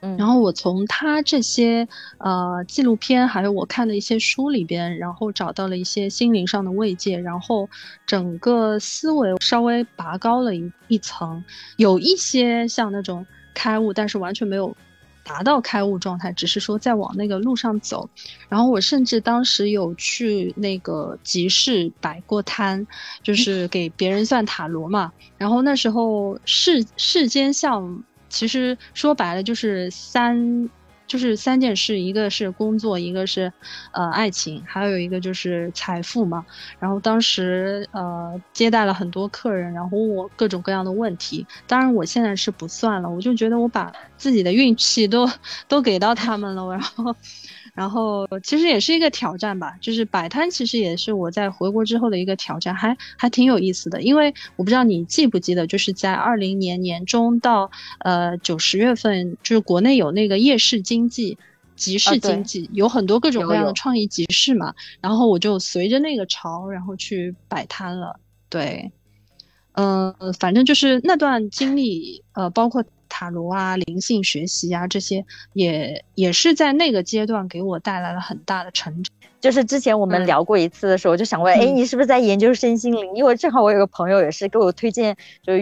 然后我从他这些呃纪录片，还有我看的一些书里边，然后找到了一些心灵上的慰藉，然后整个思维稍微拔高了一一层，有一些像那种开悟，但是完全没有达到开悟状态，只是说在往那个路上走。然后我甚至当时有去那个集市摆过摊，就是给别人算塔罗嘛。然后那时候世世间像。其实说白了就是三，就是三件事，一个是工作，一个是，呃，爱情，还有一个就是财富嘛。然后当时呃接待了很多客人，然后问我各种各样的问题。当然我现在是不算了，我就觉得我把自己的运气都 都给到他们了，然后。然后其实也是一个挑战吧，就是摆摊，其实也是我在回国之后的一个挑战，还还挺有意思的。因为我不知道你记不记得，就是在二零年年中到呃九十月份，就是国内有那个夜市经济、集市经济，有很多各种各样的创意集市嘛。然后我就随着那个潮，然后去摆摊了。对，嗯，反正就是那段经历，呃，包括塔罗啊、灵性学习啊这些，也也是在那个阶段给我带来了很大的成长。就是之前我们聊过一次的时候，我就想问，哎，你是不是在研究身心灵？因为正好我有个朋友也是给我推荐，就是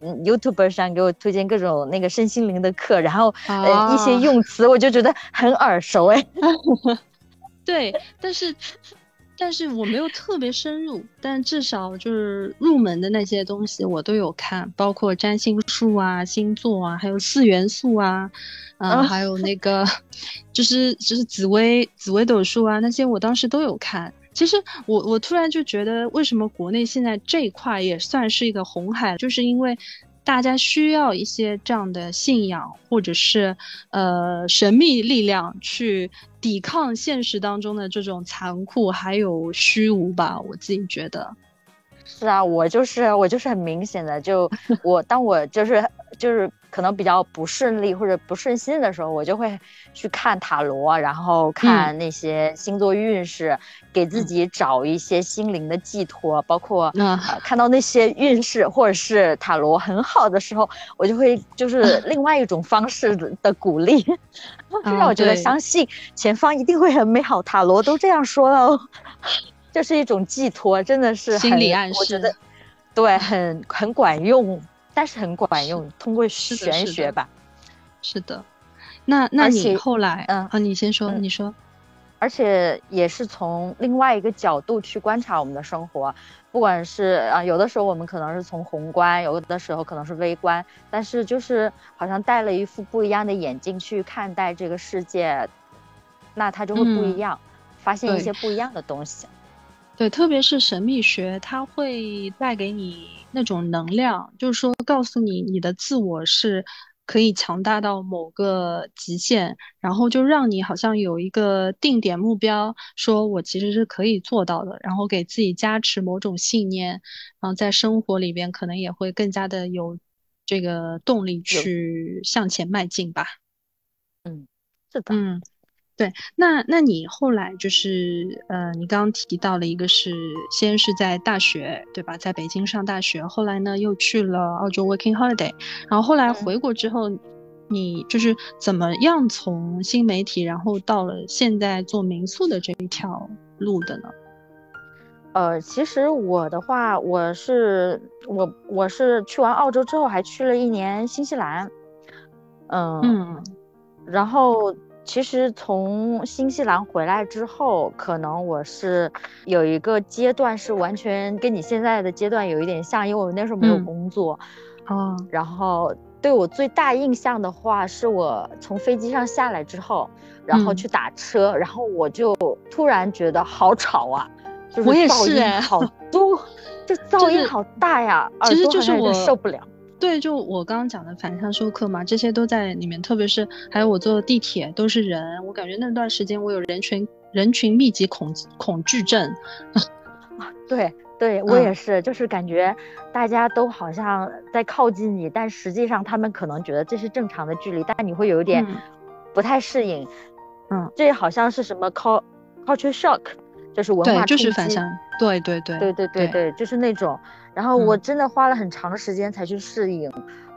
YouTube 上给我推荐各种那个身心灵的课，然后呃一些用词我就觉得很耳熟，哎。对，但是。但是我没有特别深入，但至少就是入门的那些东西我都有看，包括占星术啊、星座啊，还有四元素啊，啊，还有那个就是就是紫薇紫薇斗数啊，那些我当时都有看。其实我我突然就觉得，为什么国内现在这一块也算是一个红海，就是因为。大家需要一些这样的信仰，或者是呃神秘力量去抵抗现实当中的这种残酷还有虚无吧。我自己觉得，是啊，我就是我就是很明显的，就我当我就是就是。可能比较不顺利或者不顺心的时候，我就会去看塔罗，然后看那些星座运势，给自己找一些心灵的寄托。包括看到那些运势或者是塔罗很好的时候，我就会就是 另外一种方式的鼓励，让我觉得相信前方一定会很美好。塔罗都这样说了，这是一种寄托，真的是心理暗示。我觉得对，很很管用。但是很管用，通过玄学吧。是的，那那你后来，嗯，啊，你先说，你说。而且也是从另外一个角度去观察我们的生活，不管是啊，有的时候我们可能是从宏观，有的时候可能是微观，但是就是好像戴了一副不一样的眼镜去看待这个世界，那它就会不一样，发现一些不一样的东西。对，特别是神秘学，它会带给你那种能量，就是说告诉你你的自我是可以强大到某个极限，然后就让你好像有一个定点目标，说我其实是可以做到的，然后给自己加持某种信念，然后在生活里边可能也会更加的有这个动力去向前迈进吧。嗯，是的，嗯。对，那那你后来就是，呃，你刚刚提到了一个是先是在大学，对吧？在北京上大学，后来呢又去了澳洲 working holiday，然后后来回国之后，你就是怎么样从新媒体，然后到了现在做民宿的这一条路的呢？呃，其实我的话，我是我我是去完澳洲之后，还去了一年新西兰，嗯，然后。其实从新西兰回来之后，可能我是有一个阶段是完全跟你现在的阶段有一点像，因为我那时候没有工作，啊，然后对我最大印象的话，是我从飞机上下来之后，然后去打车，然后我就突然觉得好吵啊，就是噪音好。多，就噪音好大呀，其实就是我受不了。对，就我刚刚讲的反向授课嘛，这些都在里面。特别是还有我坐地铁都是人，我感觉那段时间我有人群人群密集恐恐惧症。啊，对对，我也是，就是感觉大家都好像在靠近你，但实际上他们可能觉得这是正常的距离，但你会有一点不太适应。嗯，这好像是什么 culture shock，就是文化就是反向。对对对对对对对，就是那种。然后我真的花了很长的时间才去适应，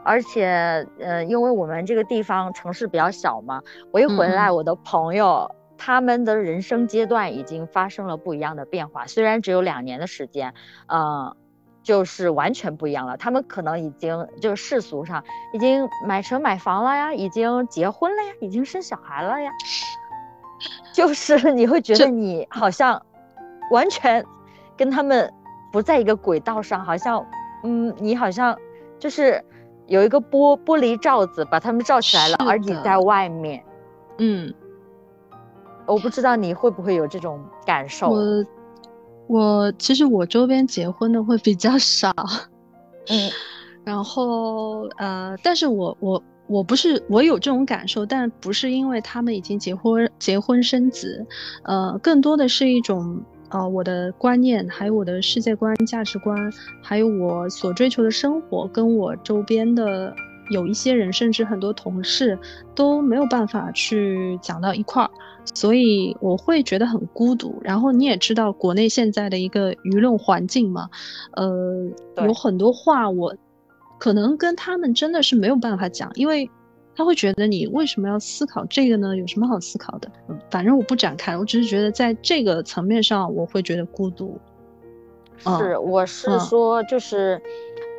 而且，呃，因为我们这个地方城市比较小嘛，我一回来，我的朋友他们的人生阶段已经发生了不一样的变化，虽然只有两年的时间，嗯，就是完全不一样了。他们可能已经就是世俗上已经买车买房了呀，已经结婚了呀，已经生小孩了呀，就是你会觉得你好像完全跟他们。不在一个轨道上，好像，嗯，你好像就是有一个玻玻璃罩子把他们罩起来了，而你在外面。嗯，我不知道你会不会有这种感受。我我其实我周边结婚的会比较少，嗯，然后呃，但是我我我不是我有这种感受，但不是因为他们已经结婚结婚生子，呃，更多的是一种。呃，我的观念，还有我的世界观、价值观，还有我所追求的生活，跟我周边的有一些人，甚至很多同事都没有办法去讲到一块儿，所以我会觉得很孤独。然后你也知道，国内现在的一个舆论环境嘛，呃，有很多话我可能跟他们真的是没有办法讲，因为他会觉得你为什么要思考这个呢？有什么好思考的？嗯，反正我不展开，我只是觉得在这个层面上，我会觉得孤独。是，我是说，就是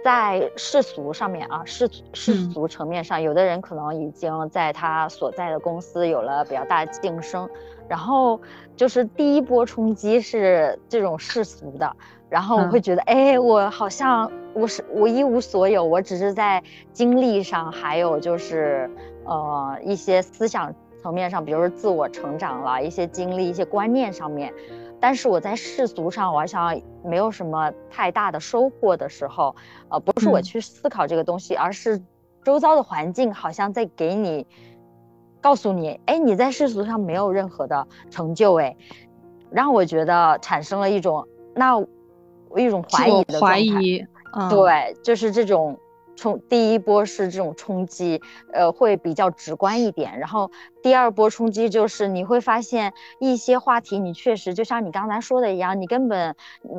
在世俗上面啊，世世俗层面上，有的人可能已经在他所在的公司有了比较大的晋升，然后就是第一波冲击是这种世俗的。然后我会觉得，哎，我好像我是我一无所有，我只是在经历上，还有就是，呃，一些思想层面上，比如说自我成长了一些经历、一些观念上面，但是我在世俗上，我好像没有什么太大的收获的时候，呃，不是我去思考这个东西，而是周遭的环境好像在给你告诉你，哎，你在世俗上没有任何的成就，哎，让我觉得产生了一种那。一种怀疑的怀疑，嗯对，就是这种冲第一波是这种冲击，呃，会比较直观一点。然后第二波冲击就是你会发现一些话题，你确实就像你刚才说的一样，你根本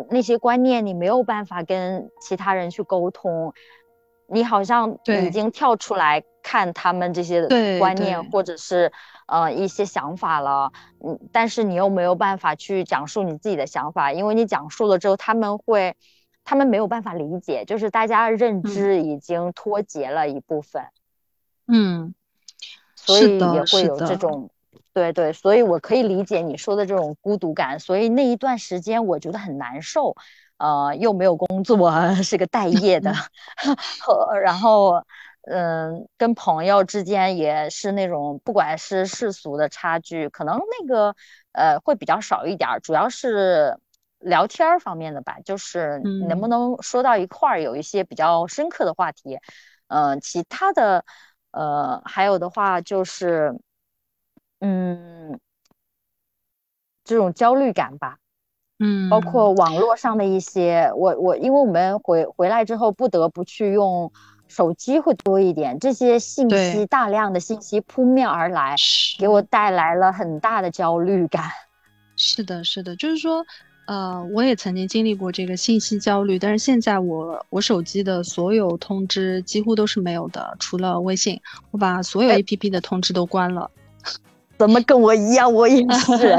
那些观念你没有办法跟其他人去沟通，你好像已经跳出来看他们这些观念或者是。呃，一些想法了，嗯，但是你又没有办法去讲述你自己的想法，因为你讲述了之后，他们会，他们没有办法理解，就是大家认知已经脱节了一部分，嗯，所以也会有这种，对对，所以我可以理解你说的这种孤独感，所以那一段时间我觉得很难受，呃，又没有工作，是个待业的，然后。嗯，跟朋友之间也是那种，不管是世俗的差距，可能那个呃会比较少一点，主要是聊天方面的吧，就是能不能说到一块儿，有一些比较深刻的话题。嗯，其他的呃还有的话就是，嗯，这种焦虑感吧，嗯，包括网络上的一些，我我因为我们回回来之后不得不去用。手机会多一点，这些信息大量的信息扑面而来，给我带来了很大的焦虑感。是的，是的，就是说，呃，我也曾经经历过这个信息焦虑，但是现在我我手机的所有通知几乎都是没有的，除了微信，我把所有 A P P 的通知都关了。怎么跟我一样？我也是，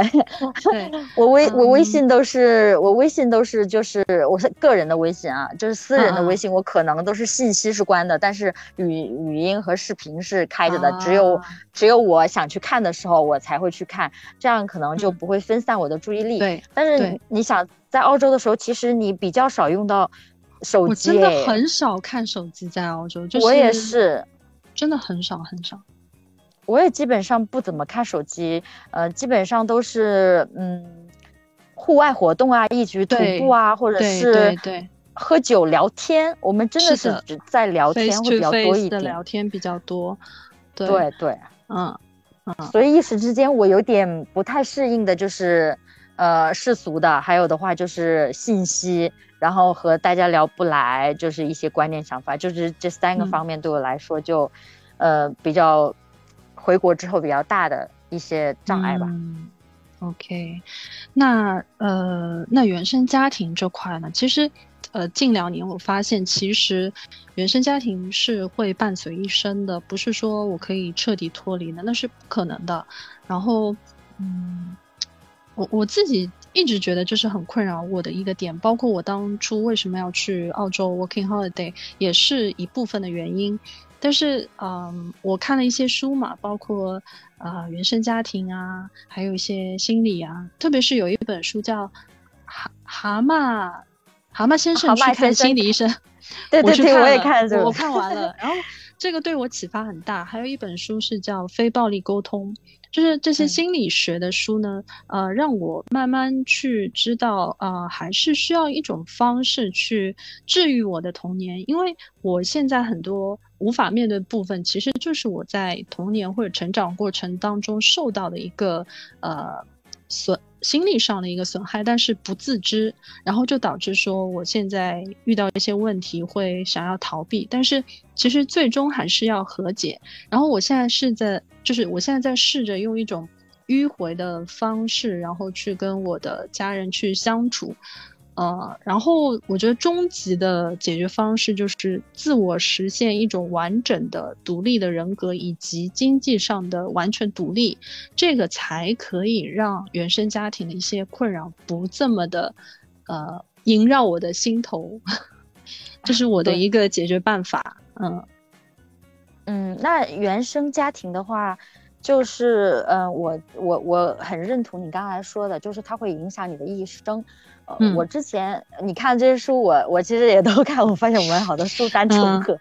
我微我微信都是我微信都是就是我是个人的微信啊，就是私人的微信，我可能都是信息是关的，但是语语音和视频是开着的，只有只有我想去看的时候，我才会去看，这样可能就不会分散我的注意力。对，但是你想在澳洲的时候，其实你比较少用到手机，我真的很少看手机在澳洲，就是我也是，真的很少很少。我也基本上不怎么看手机，呃，基本上都是嗯，户外活动啊，一局徒步啊，或者是对喝酒聊天。我们真的是只在聊天会比较多一点，聊天比较多。对对，嗯嗯。所以一时之间我有点不太适应的，就是呃世俗的，还有的话就是信息，然后和大家聊不来，就是一些观念想法，就是这三个方面对我来说就呃比较。回国之后比较大的一些障碍吧。嗯、OK，那呃，那原生家庭这块呢？其实，呃，近两年我发现，其实原生家庭是会伴随一生的，不是说我可以彻底脱离的，那是不可能的。然后，嗯，我我自己一直觉得这是很困扰我的一个点，包括我当初为什么要去澳洲 working holiday，也是一部分的原因。但是，嗯，我看了一些书嘛，包括啊原生家庭啊，还有一些心理啊，特别是有一本书叫《蛤蛤蟆蛤蟆先生去看心理医生》，对对对，我也看了，我看完了，然后这个对我启发很大。还有一本书是叫《非暴力沟通》。就是这些心理学的书呢，呃，让我慢慢去知道，呃，还是需要一种方式去治愈我的童年，因为我现在很多无法面对部分，其实就是我在童年或者成长过程当中受到的一个呃损心理上的一个损害，但是不自知，然后就导致说我现在遇到一些问题会想要逃避，但是其实最终还是要和解。然后我现在是在。就是我现在在试着用一种迂回的方式，然后去跟我的家人去相处，呃，然后我觉得终极的解决方式就是自我实现一种完整的独立的人格，以及经济上的完全独立，这个才可以让原生家庭的一些困扰不这么的呃萦绕我的心头。这是我的一个解决办法。嗯嗯，那原生家庭的话。就是呃，我我我很认同你刚才说的，就是它会影响你的一生。呃，我之前你看这些书，我我其实也都 看，我发现我们好多书单重合。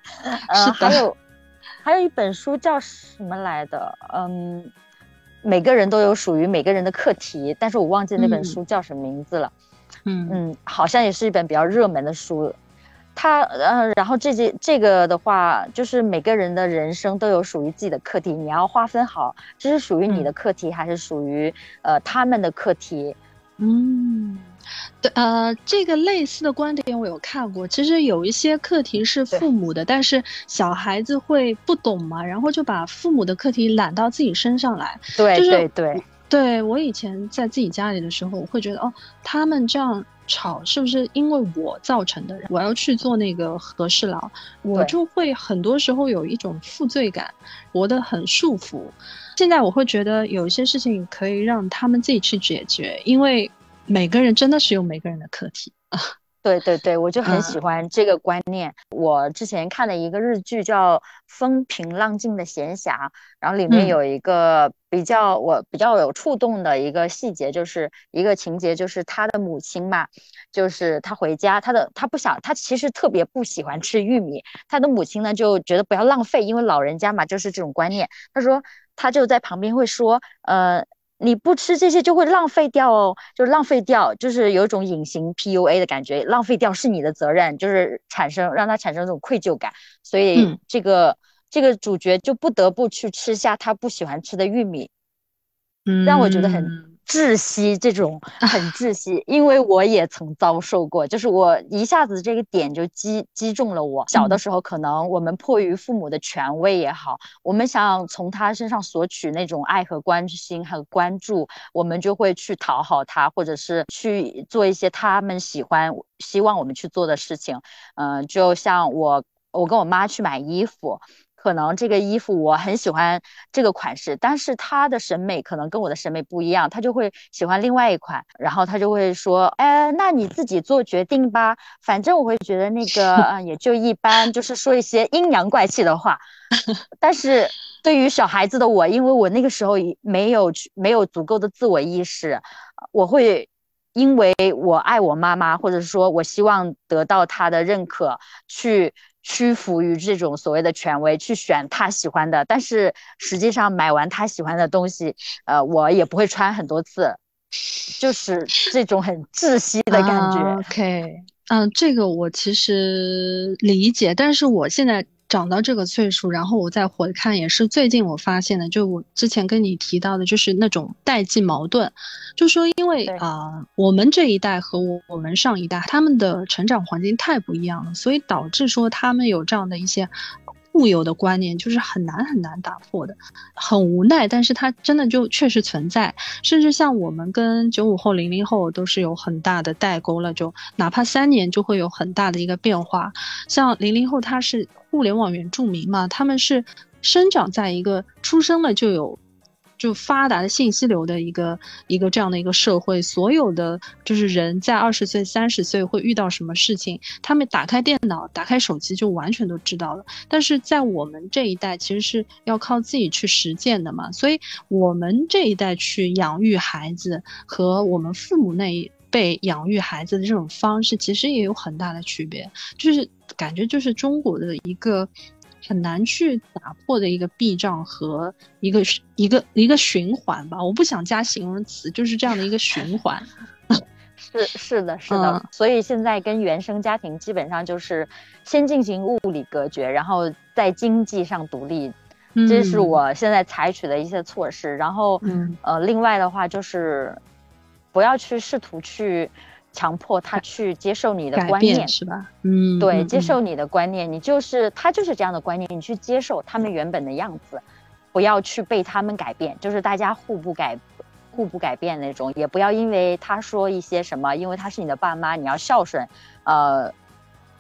呃，还有还有一本书叫什么来的？嗯，每个人都有属于每个人的课题，但是我忘记那本书叫什么名字了。嗯嗯，好像也是一本比较热门的书。他呃，然后这这这个的话，就是每个人的人生都有属于自己的课题，你要划分好，这是属于你的课题，还是属于呃他们的课题？嗯，对，呃，这个类似的观点我有看过。其实有一些课题是父母的，但是小孩子会不懂嘛，然后就把父母的课题揽到自己身上来。对对对，对我以前在自己家里的时候，我会觉得哦，他们这样。吵是不是因为我造成的？我要去做那个和事佬，我就会很多时候有一种负罪感，活得很束缚。现在我会觉得有一些事情可以让他们自己去解决，因为每个人真的是有每个人的课题啊。对对对，我就很喜欢这个观念。我之前看了一个日剧叫《风平浪静的闲暇》，然后里面有一个比较我比较有触动的一个细节，就是一个情节，就是他的母亲嘛，就是他回家，他的他不想，他其实特别不喜欢吃玉米，他的母亲呢就觉得不要浪费，因为老人家嘛就是这种观念。他说他就在旁边会说，呃。你不吃这些就会浪费掉哦，就浪费掉，就是有一种隐形 PUA 的感觉，浪费掉是你的责任，就是产生让他产生这种愧疚感，所以这个这个主角就不得不去吃下他不喜欢吃的玉米，让我觉得很。窒息，这种很窒息，因为我也曾遭受过，就是我一下子这个点就击击中了我。小的时候，可能我们迫于父母的权威也好，我们想从他身上索取那种爱和关心和关注，我们就会去讨好他，或者是去做一些他们喜欢、希望我们去做的事情。嗯，就像我，我跟我妈去买衣服。可能这个衣服我很喜欢这个款式，但是他的审美可能跟我的审美不一样，他就会喜欢另外一款，然后他就会说，哎，那你自己做决定吧，反正我会觉得那个，嗯，也就一般，就是说一些阴阳怪气的话。但是对于小孩子的我，因为我那个时候没有没有足够的自我意识，我会因为我爱我妈妈，或者说我希望得到她的认可，去。屈服于这种所谓的权威，去选他喜欢的，但是实际上买完他喜欢的东西，呃，我也不会穿很多次，就是这种很窒息的感觉。OK，嗯，这个我其实理解，但是我现在。长到这个岁数，然后我再回看，也是最近我发现的，就我之前跟你提到的，就是那种代际矛盾，就说因为啊，我们这一代和我我们上一代，他们的成长环境太不一样了，所以导致说他们有这样的一些。固有的观念就是很难很难打破的，很无奈，但是它真的就确实存在。甚至像我们跟九五后、零零后都是有很大的代沟了，就哪怕三年就会有很大的一个变化。像零零后，他是互联网原住民嘛，他们是生长在一个出生了就有。就发达的信息流的一个一个这样的一个社会，所有的就是人在二十岁、三十岁会遇到什么事情，他们打开电脑、打开手机就完全都知道了。但是在我们这一代，其实是要靠自己去实践的嘛。所以，我们这一代去养育孩子和我们父母那一辈养育孩子的这种方式，其实也有很大的区别。就是感觉就是中国的一个。很难去打破的一个壁障和一个一个一个循环吧，我不想加形容词，就是这样的一个循环。是是的，是的。所以现在跟原生家庭基本上就是先进行物理隔绝，然后在经济上独立，这是我现在采取的一些措施。然后，呃，另外的话就是不要去试图去。强迫他去接受你的观念是吧？嗯，对，接受你的观念，你就是他就是这样的观念，你去接受他们原本的样子，不要去被他们改变，就是大家互不改，互不改变那种，也不要因为他说一些什么，因为他是你的爸妈，你要孝顺，呃，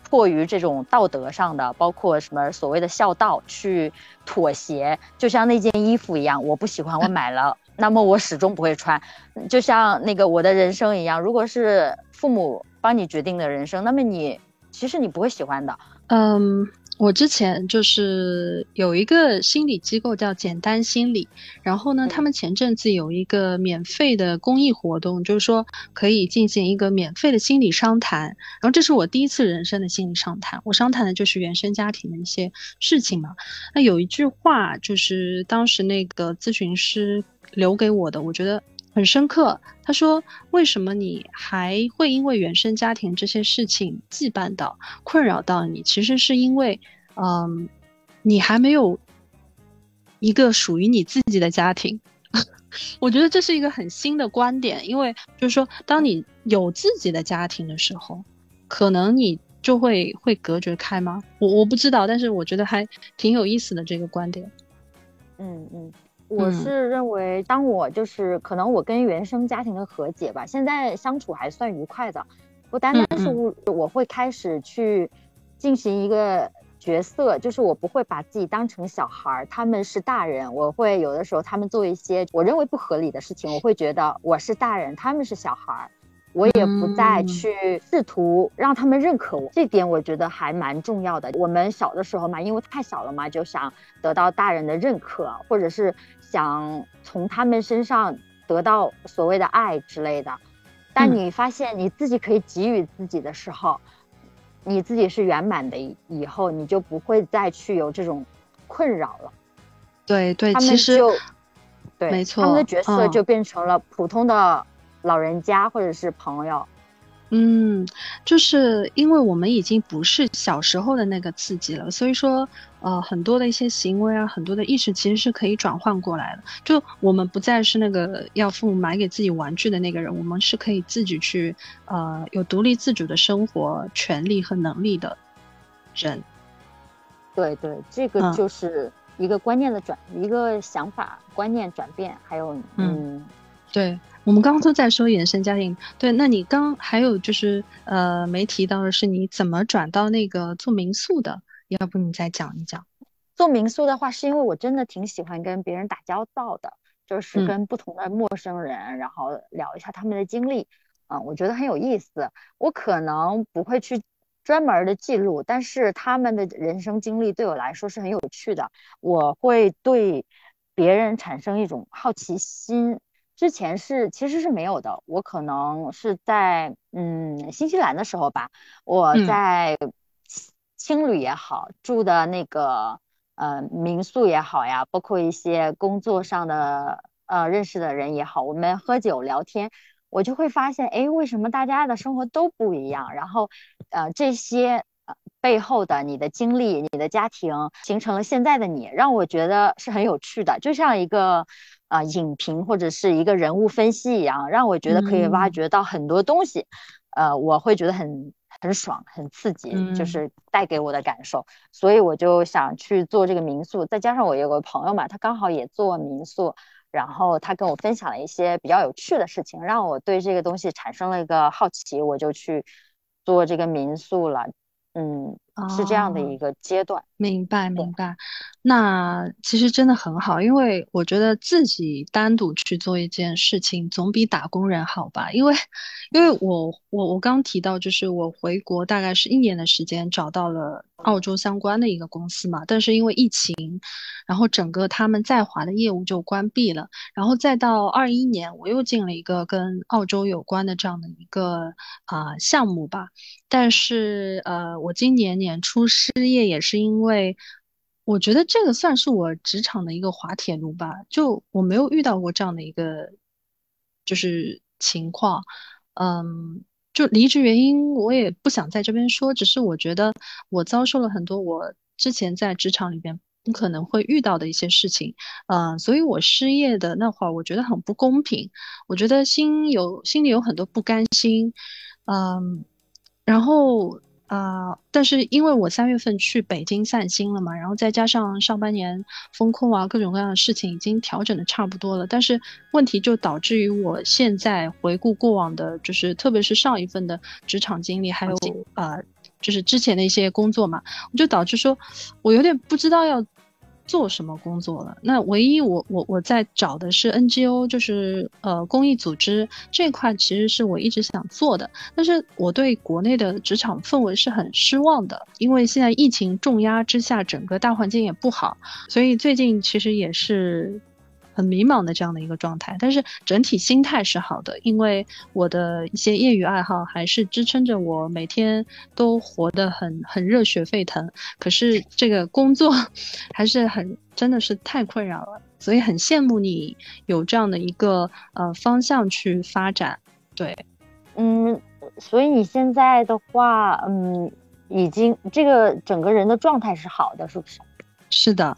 迫于这种道德上的，包括什么所谓的孝道去妥协，就像那件衣服一样，我不喜欢，我买了，那么我始终不会穿，就像那个我的人生一样，如果是父母帮你决定的人生，那么你其实你不会喜欢的，嗯。我之前就是有一个心理机构叫简单心理，然后呢，他们前阵子有一个免费的公益活动，就是说可以进行一个免费的心理商谈。然后这是我第一次人生的心理商谈，我商谈的就是原生家庭的一些事情嘛。那有一句话就是当时那个咨询师留给我的，我觉得。很深刻，他说：“为什么你还会因为原生家庭这些事情羁绊到、困扰到你？其实是因为，嗯，你还没有一个属于你自己的家庭。我觉得这是一个很新的观点，因为就是说，当你有自己的家庭的时候，可能你就会会隔绝开吗？我我不知道，但是我觉得还挺有意思的这个观点。嗯嗯。”我是认为，当我就是可能我跟原生家庭的和解吧，现在相处还算愉快的，不单单是我我会开始去进行一个角色，就是我不会把自己当成小孩儿，他们是大人，我会有的时候他们做一些我认为不合理的事情，我会觉得我是大人，他们是小孩儿。我也不再去试图让他们认可我，这点我觉得还蛮重要的。我们小的时候嘛，因为太小了嘛，就想得到大人的认可，或者是想从他们身上得到所谓的爱之类的。但你发现你自己可以给予自己的时候，你自己是圆满的以后，你就不会再去有这种困扰了。对对，其实对，没错，他们的角色就变成了普通的。老人家或者是朋友，嗯，就是因为我们已经不是小时候的那个刺激了，所以说，呃，很多的一些行为啊，很多的意识其实是可以转换过来的。就我们不再是那个要父母买给自己玩具的那个人，我们是可以自己去，呃，有独立自主的生活权利和能力的人。对对，这个就是一个观念的转，一个想法观念转变，还有嗯，对。我们刚刚都在说原生家庭，对，那你刚还有就是呃没提到的是你怎么转到那个做民宿的？要不你再讲一讲？做民宿的话，是因为我真的挺喜欢跟别人打交道的，就是跟不同的陌生人，然后聊一下他们的经历，嗯，我觉得很有意思。我可能不会去专门的记录，但是他们的人生经历对我来说是很有趣的，我会对别人产生一种好奇心。之前是其实是没有的，我可能是在嗯新西兰的时候吧，我在青旅也好，住的那个呃民宿也好呀，包括一些工作上的呃认识的人也好，我们喝酒聊天，我就会发现，哎，为什么大家的生活都不一样？然后呃这些呃背后的你的经历、你的家庭，形成了现在的你，让我觉得是很有趣的，就像一个。啊，影评或者是一个人物分析一样，让我觉得可以挖掘到很多东西，呃，我会觉得很很爽，很刺激，就是带给我的感受，所以我就想去做这个民宿。再加上我有个朋友嘛，他刚好也做民宿，然后他跟我分享了一些比较有趣的事情，让我对这个东西产生了一个好奇，我就去做这个民宿了。嗯，是这样的一个阶段。明白，明白。那其实真的很好，因为我觉得自己单独去做一件事情，总比打工人好吧？因为，因为我我我刚提到，就是我回国大概是一年的时间，找到了澳洲相关的一个公司嘛。但是因为疫情，然后整个他们在华的业务就关闭了。然后再到二一年，我又进了一个跟澳洲有关的这样的一个啊项目吧。但是呃，我今年年初失业也是因为。为我觉得这个算是我职场的一个滑铁卢吧，就我没有遇到过这样的一个就是情况，嗯，就离职原因我也不想在这边说，只是我觉得我遭受了很多我之前在职场里边不可能会遇到的一些事情，嗯，所以我失业的那会儿我觉得很不公平，我觉得心有心里有很多不甘心，嗯，然后。啊，但是因为我三月份去北京散心了嘛，然后再加上上半年风控啊，各种各样的事情已经调整的差不多了，但是问题就导致于我现在回顾过往的，就是特别是上一份的职场经历，还有呃，就是之前的一些工作嘛，我就导致说我有点不知道要。做什么工作了？那唯一我我我在找的是 NGO，就是呃公益组织这块，其实是我一直想做的。但是我对国内的职场氛围是很失望的，因为现在疫情重压之下，整个大环境也不好，所以最近其实也是。很迷茫的这样的一个状态，但是整体心态是好的，因为我的一些业余爱好还是支撑着我每天都活得很很热血沸腾。可是这个工作 还是很真的是太困扰了，所以很羡慕你有这样的一个呃方向去发展。对，嗯，所以你现在的话，嗯，已经这个整个人的状态是好的，是不是？是的。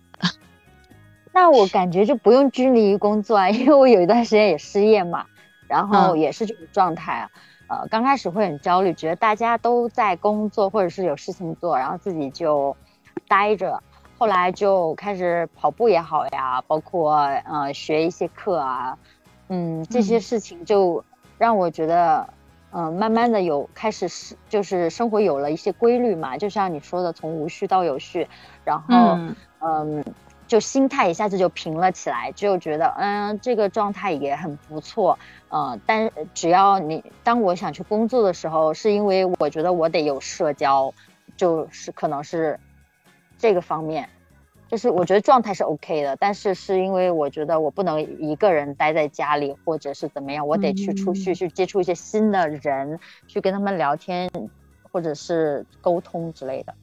那我感觉就不用拘泥于工作啊，因为我有一段时间也失业嘛，然后也是这种状态啊。呃，刚开始会很焦虑，觉得大家都在工作或者是有事情做，然后自己就待着。后来就开始跑步也好呀，包括呃学一些课啊，嗯，这些事情就让我觉得，嗯，慢慢的有开始是就是生活有了一些规律嘛，就像你说的，从无序到有序，然后嗯。就心态一下子就平了起来，就觉得嗯，这个状态也很不错，嗯，但只要你当我想去工作的时候，是因为我觉得我得有社交，就是可能是这个方面，就是我觉得状态是 OK 的，但是是因为我觉得我不能一个人待在家里或者是怎么样，我得去出去去接触一些新的人，去跟他们聊天或者是沟通之类的。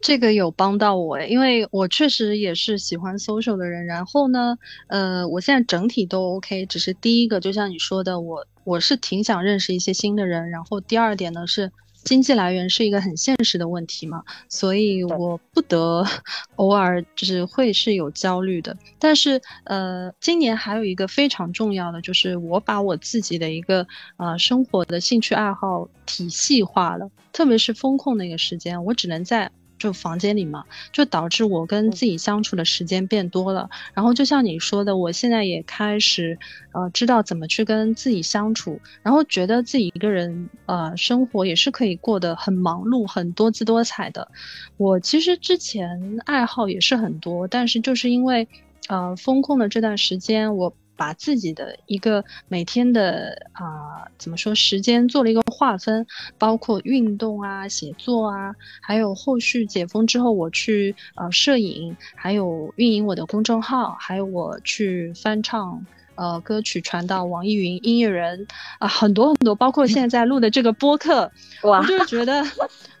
这个有帮到我，因为我确实也是喜欢 social 的人。然后呢，呃，我现在整体都 OK，只是第一个，就像你说的，我我是挺想认识一些新的人。然后第二点呢，是经济来源是一个很现实的问题嘛，所以我不得 偶尔就是会是有焦虑的。但是呃，今年还有一个非常重要的，就是我把我自己的一个呃生活的兴趣爱好体系化了，特别是风控那个时间，我只能在。就房间里嘛，就导致我跟自己相处的时间变多了。然后就像你说的，我现在也开始呃知道怎么去跟自己相处，然后觉得自己一个人呃生活也是可以过得很忙碌、很多姿多彩的。我其实之前爱好也是很多，但是就是因为呃风控的这段时间我。把自己的一个每天的啊，怎么说时间做了一个划分，包括运动啊、写作啊，还有后续解封之后我去呃摄影，还有运营我的公众号，还有我去翻唱呃歌曲传到网易云音乐人啊，很多很多，包括现在录的这个播客，我就觉得，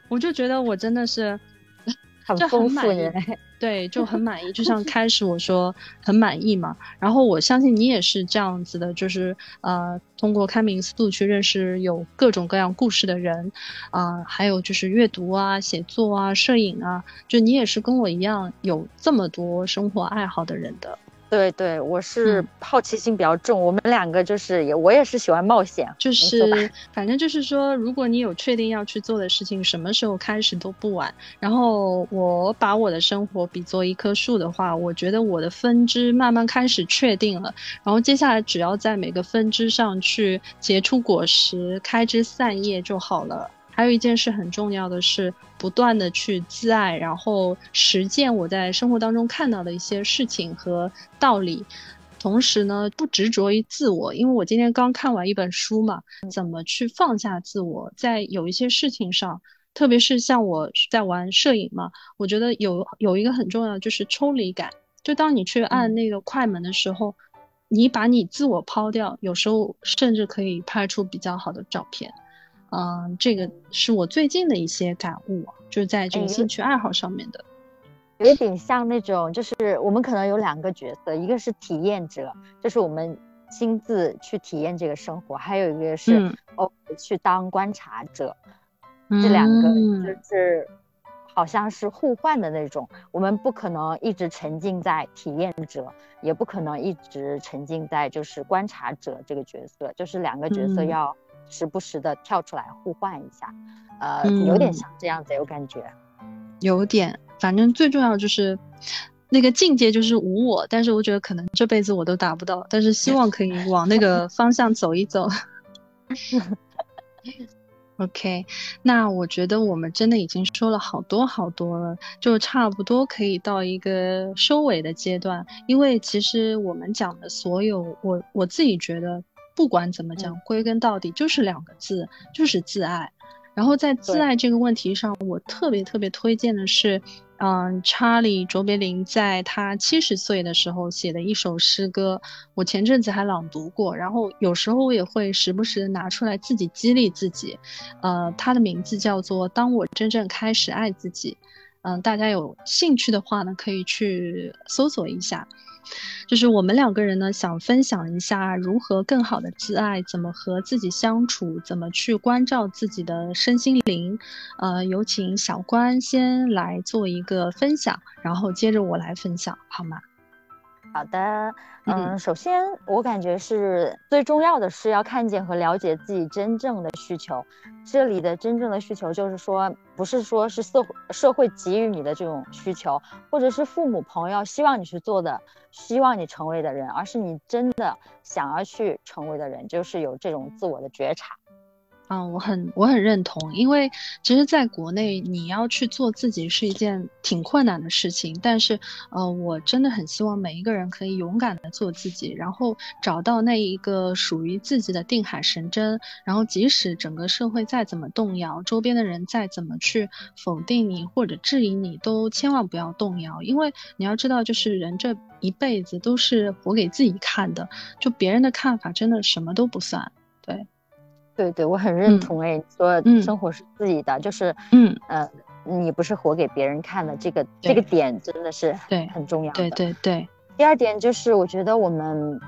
我就觉得我真的是很丰富人。对，就很满意，就像开始我说很满意嘛。然后我相信你也是这样子的，就是呃，通过开明思路去认识有各种各样故事的人，啊，还有就是阅读啊、写作啊、摄影啊，就你也是跟我一样有这么多生活爱好的人的。对对，我是好奇心比较重，我们两个就是也我也是喜欢冒险，就是反正就是说，如果你有确定要去做的事情，什么时候开始都不晚。然后我把我的生活比作一棵树的话，我觉得我的分支慢慢开始确定了，然后接下来只要在每个分支上去结出果实、开枝散叶就好了。还有一件事很重要的是，不断的去自爱，然后实践我在生活当中看到的一些事情和道理，同时呢，不执着于自我，因为我今天刚看完一本书嘛，怎么去放下自我，在有一些事情上，特别是像我在玩摄影嘛，我觉得有有一个很重要就是抽离感，就当你去按那个快门的时候，你把你自我抛掉，有时候甚至可以拍出比较好的照片。嗯，这个是我最近的一些感悟，就是在这个兴趣爱好上面的，有一点像那种，就是我们可能有两个角色，一个是体验者，就是我们亲自去体验这个生活，还有一个是哦去当观察者，这两个就。是好像是互换的那种，我们不可能一直沉浸在体验者，也不可能一直沉浸在就是观察者这个角色，就是两个角色要。时不时的跳出来互换一下，呃，有点像这样子，有感觉，有点，反正最重要就是那个境界就是无我，但是我觉得可能这辈子我都达不到，但是希望可以往那个方向走一走。OK，那我觉得我们真的已经说了好多好多了，就差不多可以到一个收尾的阶段。因为其实我们讲的所有，我我自己觉得，不管怎么讲，归根到底就是两个字，就是自爱。然后在自爱这个问题上，我特别特别推荐的是。嗯，查理·卓别林在他七十岁的时候写的一首诗歌，我前阵子还朗读过。然后有时候我也会时不时拿出来自己激励自己。呃，他的名字叫做《当我真正开始爱自己》。嗯，大家有兴趣的话呢，可以去搜索一下。就是我们两个人呢，想分享一下如何更好的自爱，怎么和自己相处，怎么去关照自己的身心灵。呃，有请小关先来做一个分享，然后接着我来分享，好吗？好的，嗯，首先我感觉是最重要的是要看见和了解自己真正的需求。这里的真正的需求就是说，不是说是社会社会给予你的这种需求，或者是父母朋友希望你去做的，希望你成为的人，而是你真的想要去成为的人，就是有这种自我的觉察。嗯，我很我很认同，因为其实在国内你要去做自己是一件挺困难的事情，但是呃，我真的很希望每一个人可以勇敢的做自己，然后找到那一个属于自己的定海神针，然后即使整个社会再怎么动摇，周边的人再怎么去否定你或者质疑你，都千万不要动摇，因为你要知道，就是人这一辈子都是活给自己看的，就别人的看法真的什么都不算，对对，我很认同哎，说生活是自己的，就是嗯呃，你不是活给别人看的，这个这个点真的是对很重要的。对对对。第二点就是，我觉得我们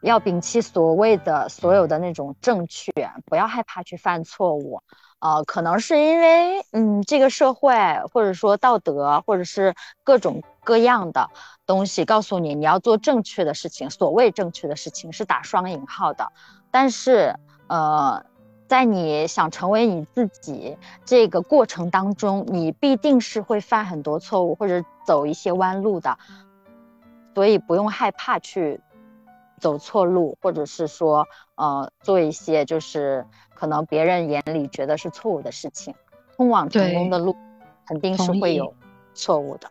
要摒弃所谓的所有的那种正确，不要害怕去犯错误。呃，可能是因为嗯，这个社会或者说道德或者是各种各样的东西告诉你，你要做正确的事情。所谓正确的事情是打双引号的，但是。呃，在你想成为你自己这个过程当中，你必定是会犯很多错误或者走一些弯路的，所以不用害怕去走错路，或者是说呃做一些就是可能别人眼里觉得是错误的事情。通往成功的路肯定是会有错误的。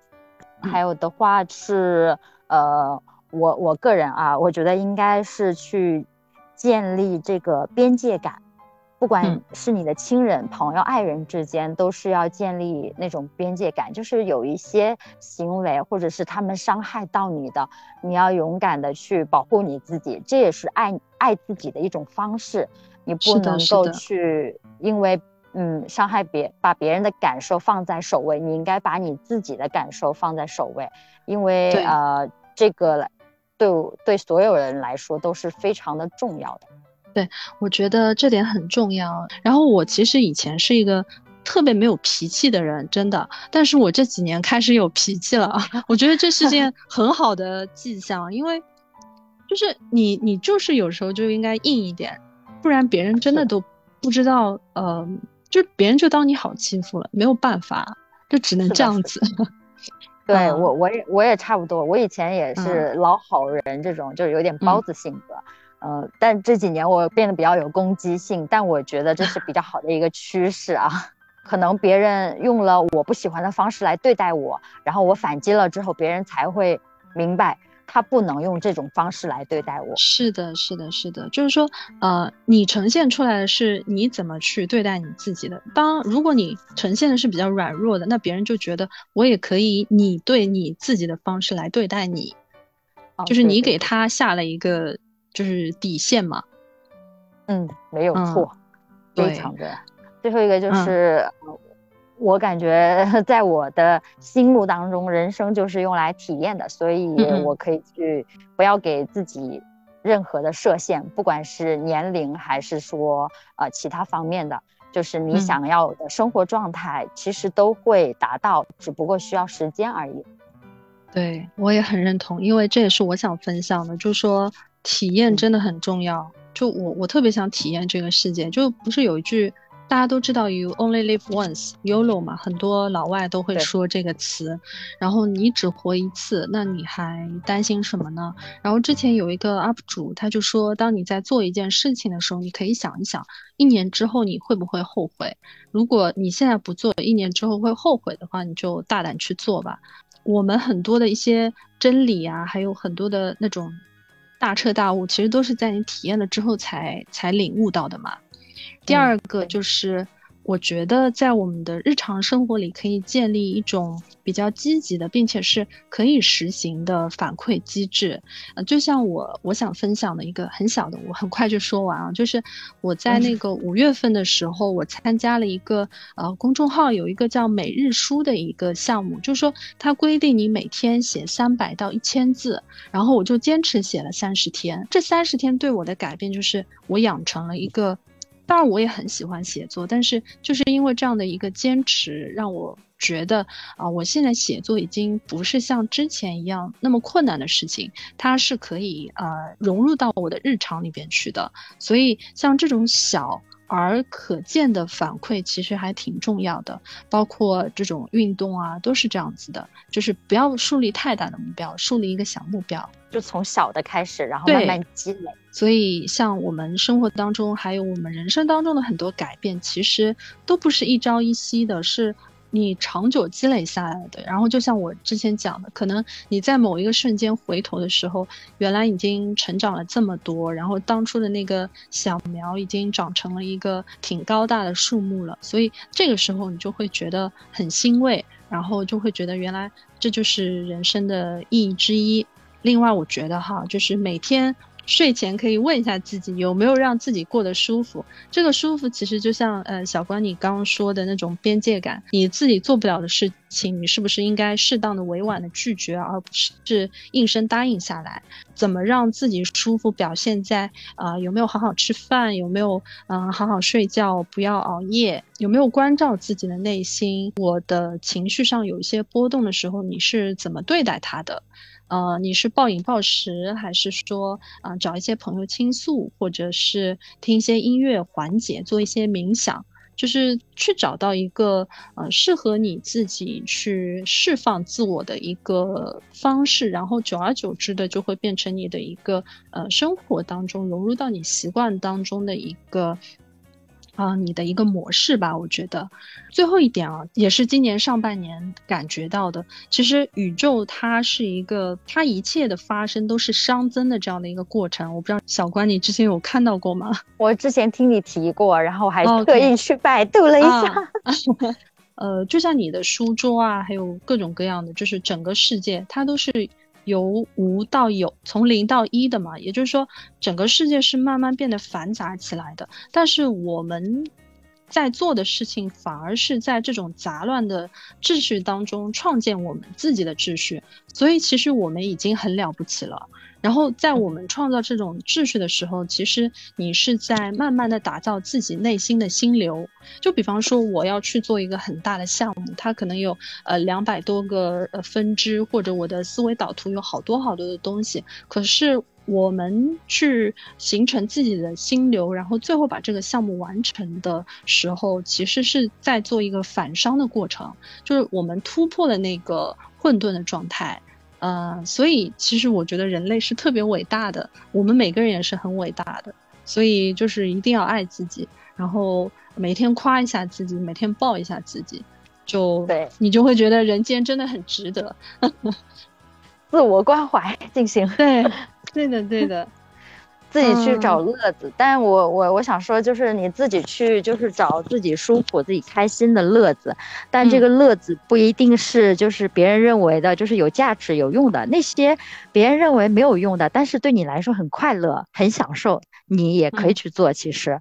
还有的话是呃，我我个人啊，我觉得应该是去。建立这个边界感，不管是你的亲人、朋友、爱人之间，都是要建立那种边界感。就是有一些行为，或者是他们伤害到你的，你要勇敢的去保护你自己，这也是爱爱自己的一种方式。你不能够去因为嗯伤害别把别人的感受放在首位，你应该把你自己的感受放在首位，因为呃这个。对对，所有人来说都是非常的重要的。对，我觉得这点很重要。然后我其实以前是一个特别没有脾气的人，真的。但是我这几年开始有脾气了，我觉得这是件 很好的迹象，因为就是你你就是有时候就应该硬一点，不然别人真的都不知道，呃，就别人就当你好欺负了，没有办法，就只能这样子。对我，我也我也差不多。我以前也是老好人这种，就是有点包子性格。嗯，但这几年我变得比较有攻击性，但我觉得这是比较好的一个趋势啊。可能别人用了我不喜欢的方式来对待我，然后我反击了之后，别人才会明白。他不能用这种方式来对待我。是的，是的，是的，就是说，呃，你呈现出来的是你怎么去对待你自己的。当如果你呈现的是比较软弱的，那别人就觉得我也可以你对你自己的方式来对待你，就是你给他下了一个就是底线嘛。嗯，没有错，非常的。最后一个就是。我感觉 在我的心目当中，人生就是用来体验的，所以我可以去不要给自己任何的设限，不管是年龄还是说呃其他方面的，就是你想要的生活状态，其实都会达到，只不过需要时间而已。对我也很认同，因为这也是我想分享的，就是说体验真的很重要。就我我特别想体验这个世界，就不是有一句。大家都知道 you only live once，YOLO 嘛，很多老外都会说这个词。然后你只活一次，那你还担心什么呢？然后之前有一个 UP 主，他就说，当你在做一件事情的时候，你可以想一想，一年之后你会不会后悔？如果你现在不做，一年之后会后悔的话，你就大胆去做吧。我们很多的一些真理啊，还有很多的那种大彻大悟，其实都是在你体验了之后才才领悟到的嘛。第二个就是，我觉得在我们的日常生活里可以建立一种比较积极的，并且是可以实行的反馈机制。呃，就像我我想分享的一个很小的，我很快就说完啊，就是我在那个五月份的时候，我参加了一个呃公众号有一个叫每日书的一个项目，就是说它规定你每天写三百到一千字，然后我就坚持写了三十天。这三十天对我的改变就是我养成了一个。当然，我也很喜欢写作，但是就是因为这样的一个坚持，让我觉得啊，我现在写作已经不是像之前一样那么困难的事情，它是可以呃融入到我的日常里边去的。所以，像这种小。而可见的反馈其实还挺重要的，包括这种运动啊，都是这样子的，就是不要树立太大的目标，树立一个小目标，就从小的开始，然后慢慢积累。所以，像我们生活当中，还有我们人生当中的很多改变，其实都不是一朝一夕的，是。你长久积累下来的，然后就像我之前讲的，可能你在某一个瞬间回头的时候，原来已经成长了这么多，然后当初的那个小苗已经长成了一个挺高大的树木了，所以这个时候你就会觉得很欣慰，然后就会觉得原来这就是人生的意义之一。另外，我觉得哈，就是每天。睡前可以问一下自己有没有让自己过得舒服。这个舒服其实就像呃小关你刚刚说的那种边界感，你自己做不了的事情，你是不是应该适当的委婉的拒绝，而不是应声答应下来？怎么让自己舒服？表现在啊有没有好好吃饭，有没有嗯好好睡觉，不要熬夜，有没有关照自己的内心？我的情绪上有一些波动的时候，你是怎么对待他的？呃，你是暴饮暴食，还是说啊找一些朋友倾诉，或者是听一些音乐缓解，做一些冥想，就是去找到一个呃适合你自己去释放自我的一个方式，然后久而久之的就会变成你的一个呃生活当中融入到你习惯当中的一个。啊，你的一个模式吧，我觉得，最后一点啊，也是今年上半年感觉到的。其实宇宙它是一个，它一切的发生都是熵增的这样的一个过程。我不知道小关你之前有看到过吗？我之前听你提过，然后还特意去百度了一下。呃，就像你的书桌啊，还有各种各样的，就是整个世界它都是。由无到有，从零到一的嘛，也就是说，整个世界是慢慢变得繁杂起来的。但是我们在做的事情，反而是在这种杂乱的秩序当中创建我们自己的秩序。所以，其实我们已经很了不起了。然后，在我们创造这种秩序的时候，其实你是在慢慢的打造自己内心的心流。就比方说，我要去做一个很大的项目，它可能有呃两百多个呃分支，或者我的思维导图有好多好多的东西。可是我们去形成自己的心流，然后最后把这个项目完成的时候，其实是在做一个反熵的过程，就是我们突破了那个混沌的状态。呃，所以其实我觉得人类是特别伟大的，我们每个人也是很伟大的，所以就是一定要爱自己，然后每天夸一下自己，每天抱一下自己，就对你就会觉得人间真的很值得，自我关怀进行，对，对的，对的。自己去找乐子，但我我我想说，就是你自己去，就是找自己舒服、自己开心的乐子，但这个乐子不一定是就是别人认为的，就是有价值、有用的。那些别人认为没有用的，但是对你来说很快乐、很享受，你也可以去做。其实。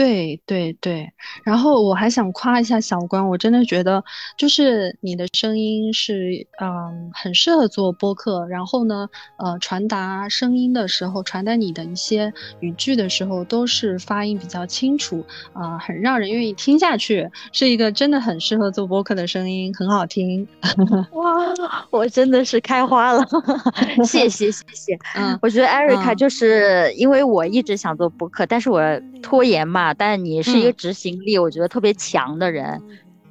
对对对，然后我还想夸一下小关，我真的觉得就是你的声音是嗯很适合做播客，然后呢呃传达声音的时候，传达你的一些语句的时候，都是发音比较清楚啊，很让人愿意听下去，是一个真的很适合做播客的声音，很好听。哇，我真的是开花了，谢 谢谢谢。嗯，我觉得艾瑞卡就是因为我一直想做播客，但是我拖延嘛。但你是一个执行力，我觉得特别强的人。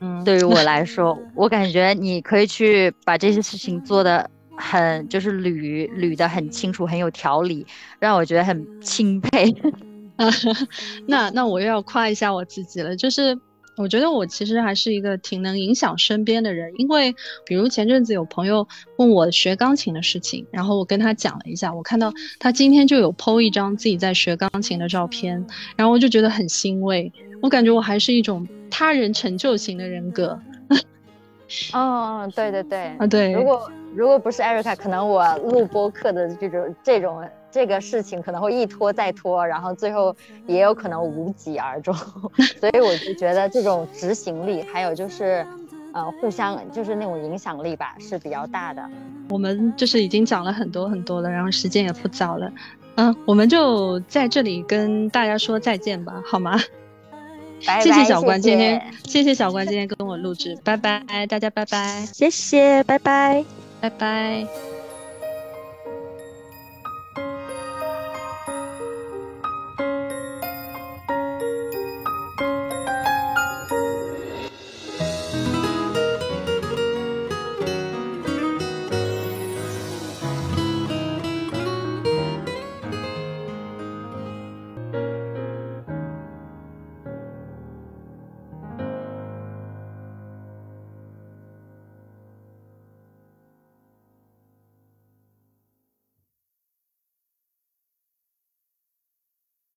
嗯，对于我来说，我感觉你可以去把这些事情做的很，就是捋捋的很清楚，很有条理，让我觉得很钦佩。那那我又要夸一下我自己了，就是。我觉得我其实还是一个挺能影响身边的人，因为比如前阵子有朋友问我学钢琴的事情，然后我跟他讲了一下，我看到他今天就有 PO 一张自己在学钢琴的照片，然后我就觉得很欣慰。我感觉我还是一种他人成就型的人格。哦，对对对，啊对。如果如果不是艾瑞卡，可能我录播客的这种这种。这个事情可能会一拖再拖，然后最后也有可能无疾而终，所以我就觉得这种执行力，还有就是，呃，互相就是那种影响力吧，是比较大的。我们就是已经讲了很多很多了，然后时间也不早了，嗯，我们就在这里跟大家说再见吧，好吗？拜谢谢小关今天，谢谢小关今天跟我录制，拜拜，大家拜拜，谢谢，拜拜，拜拜。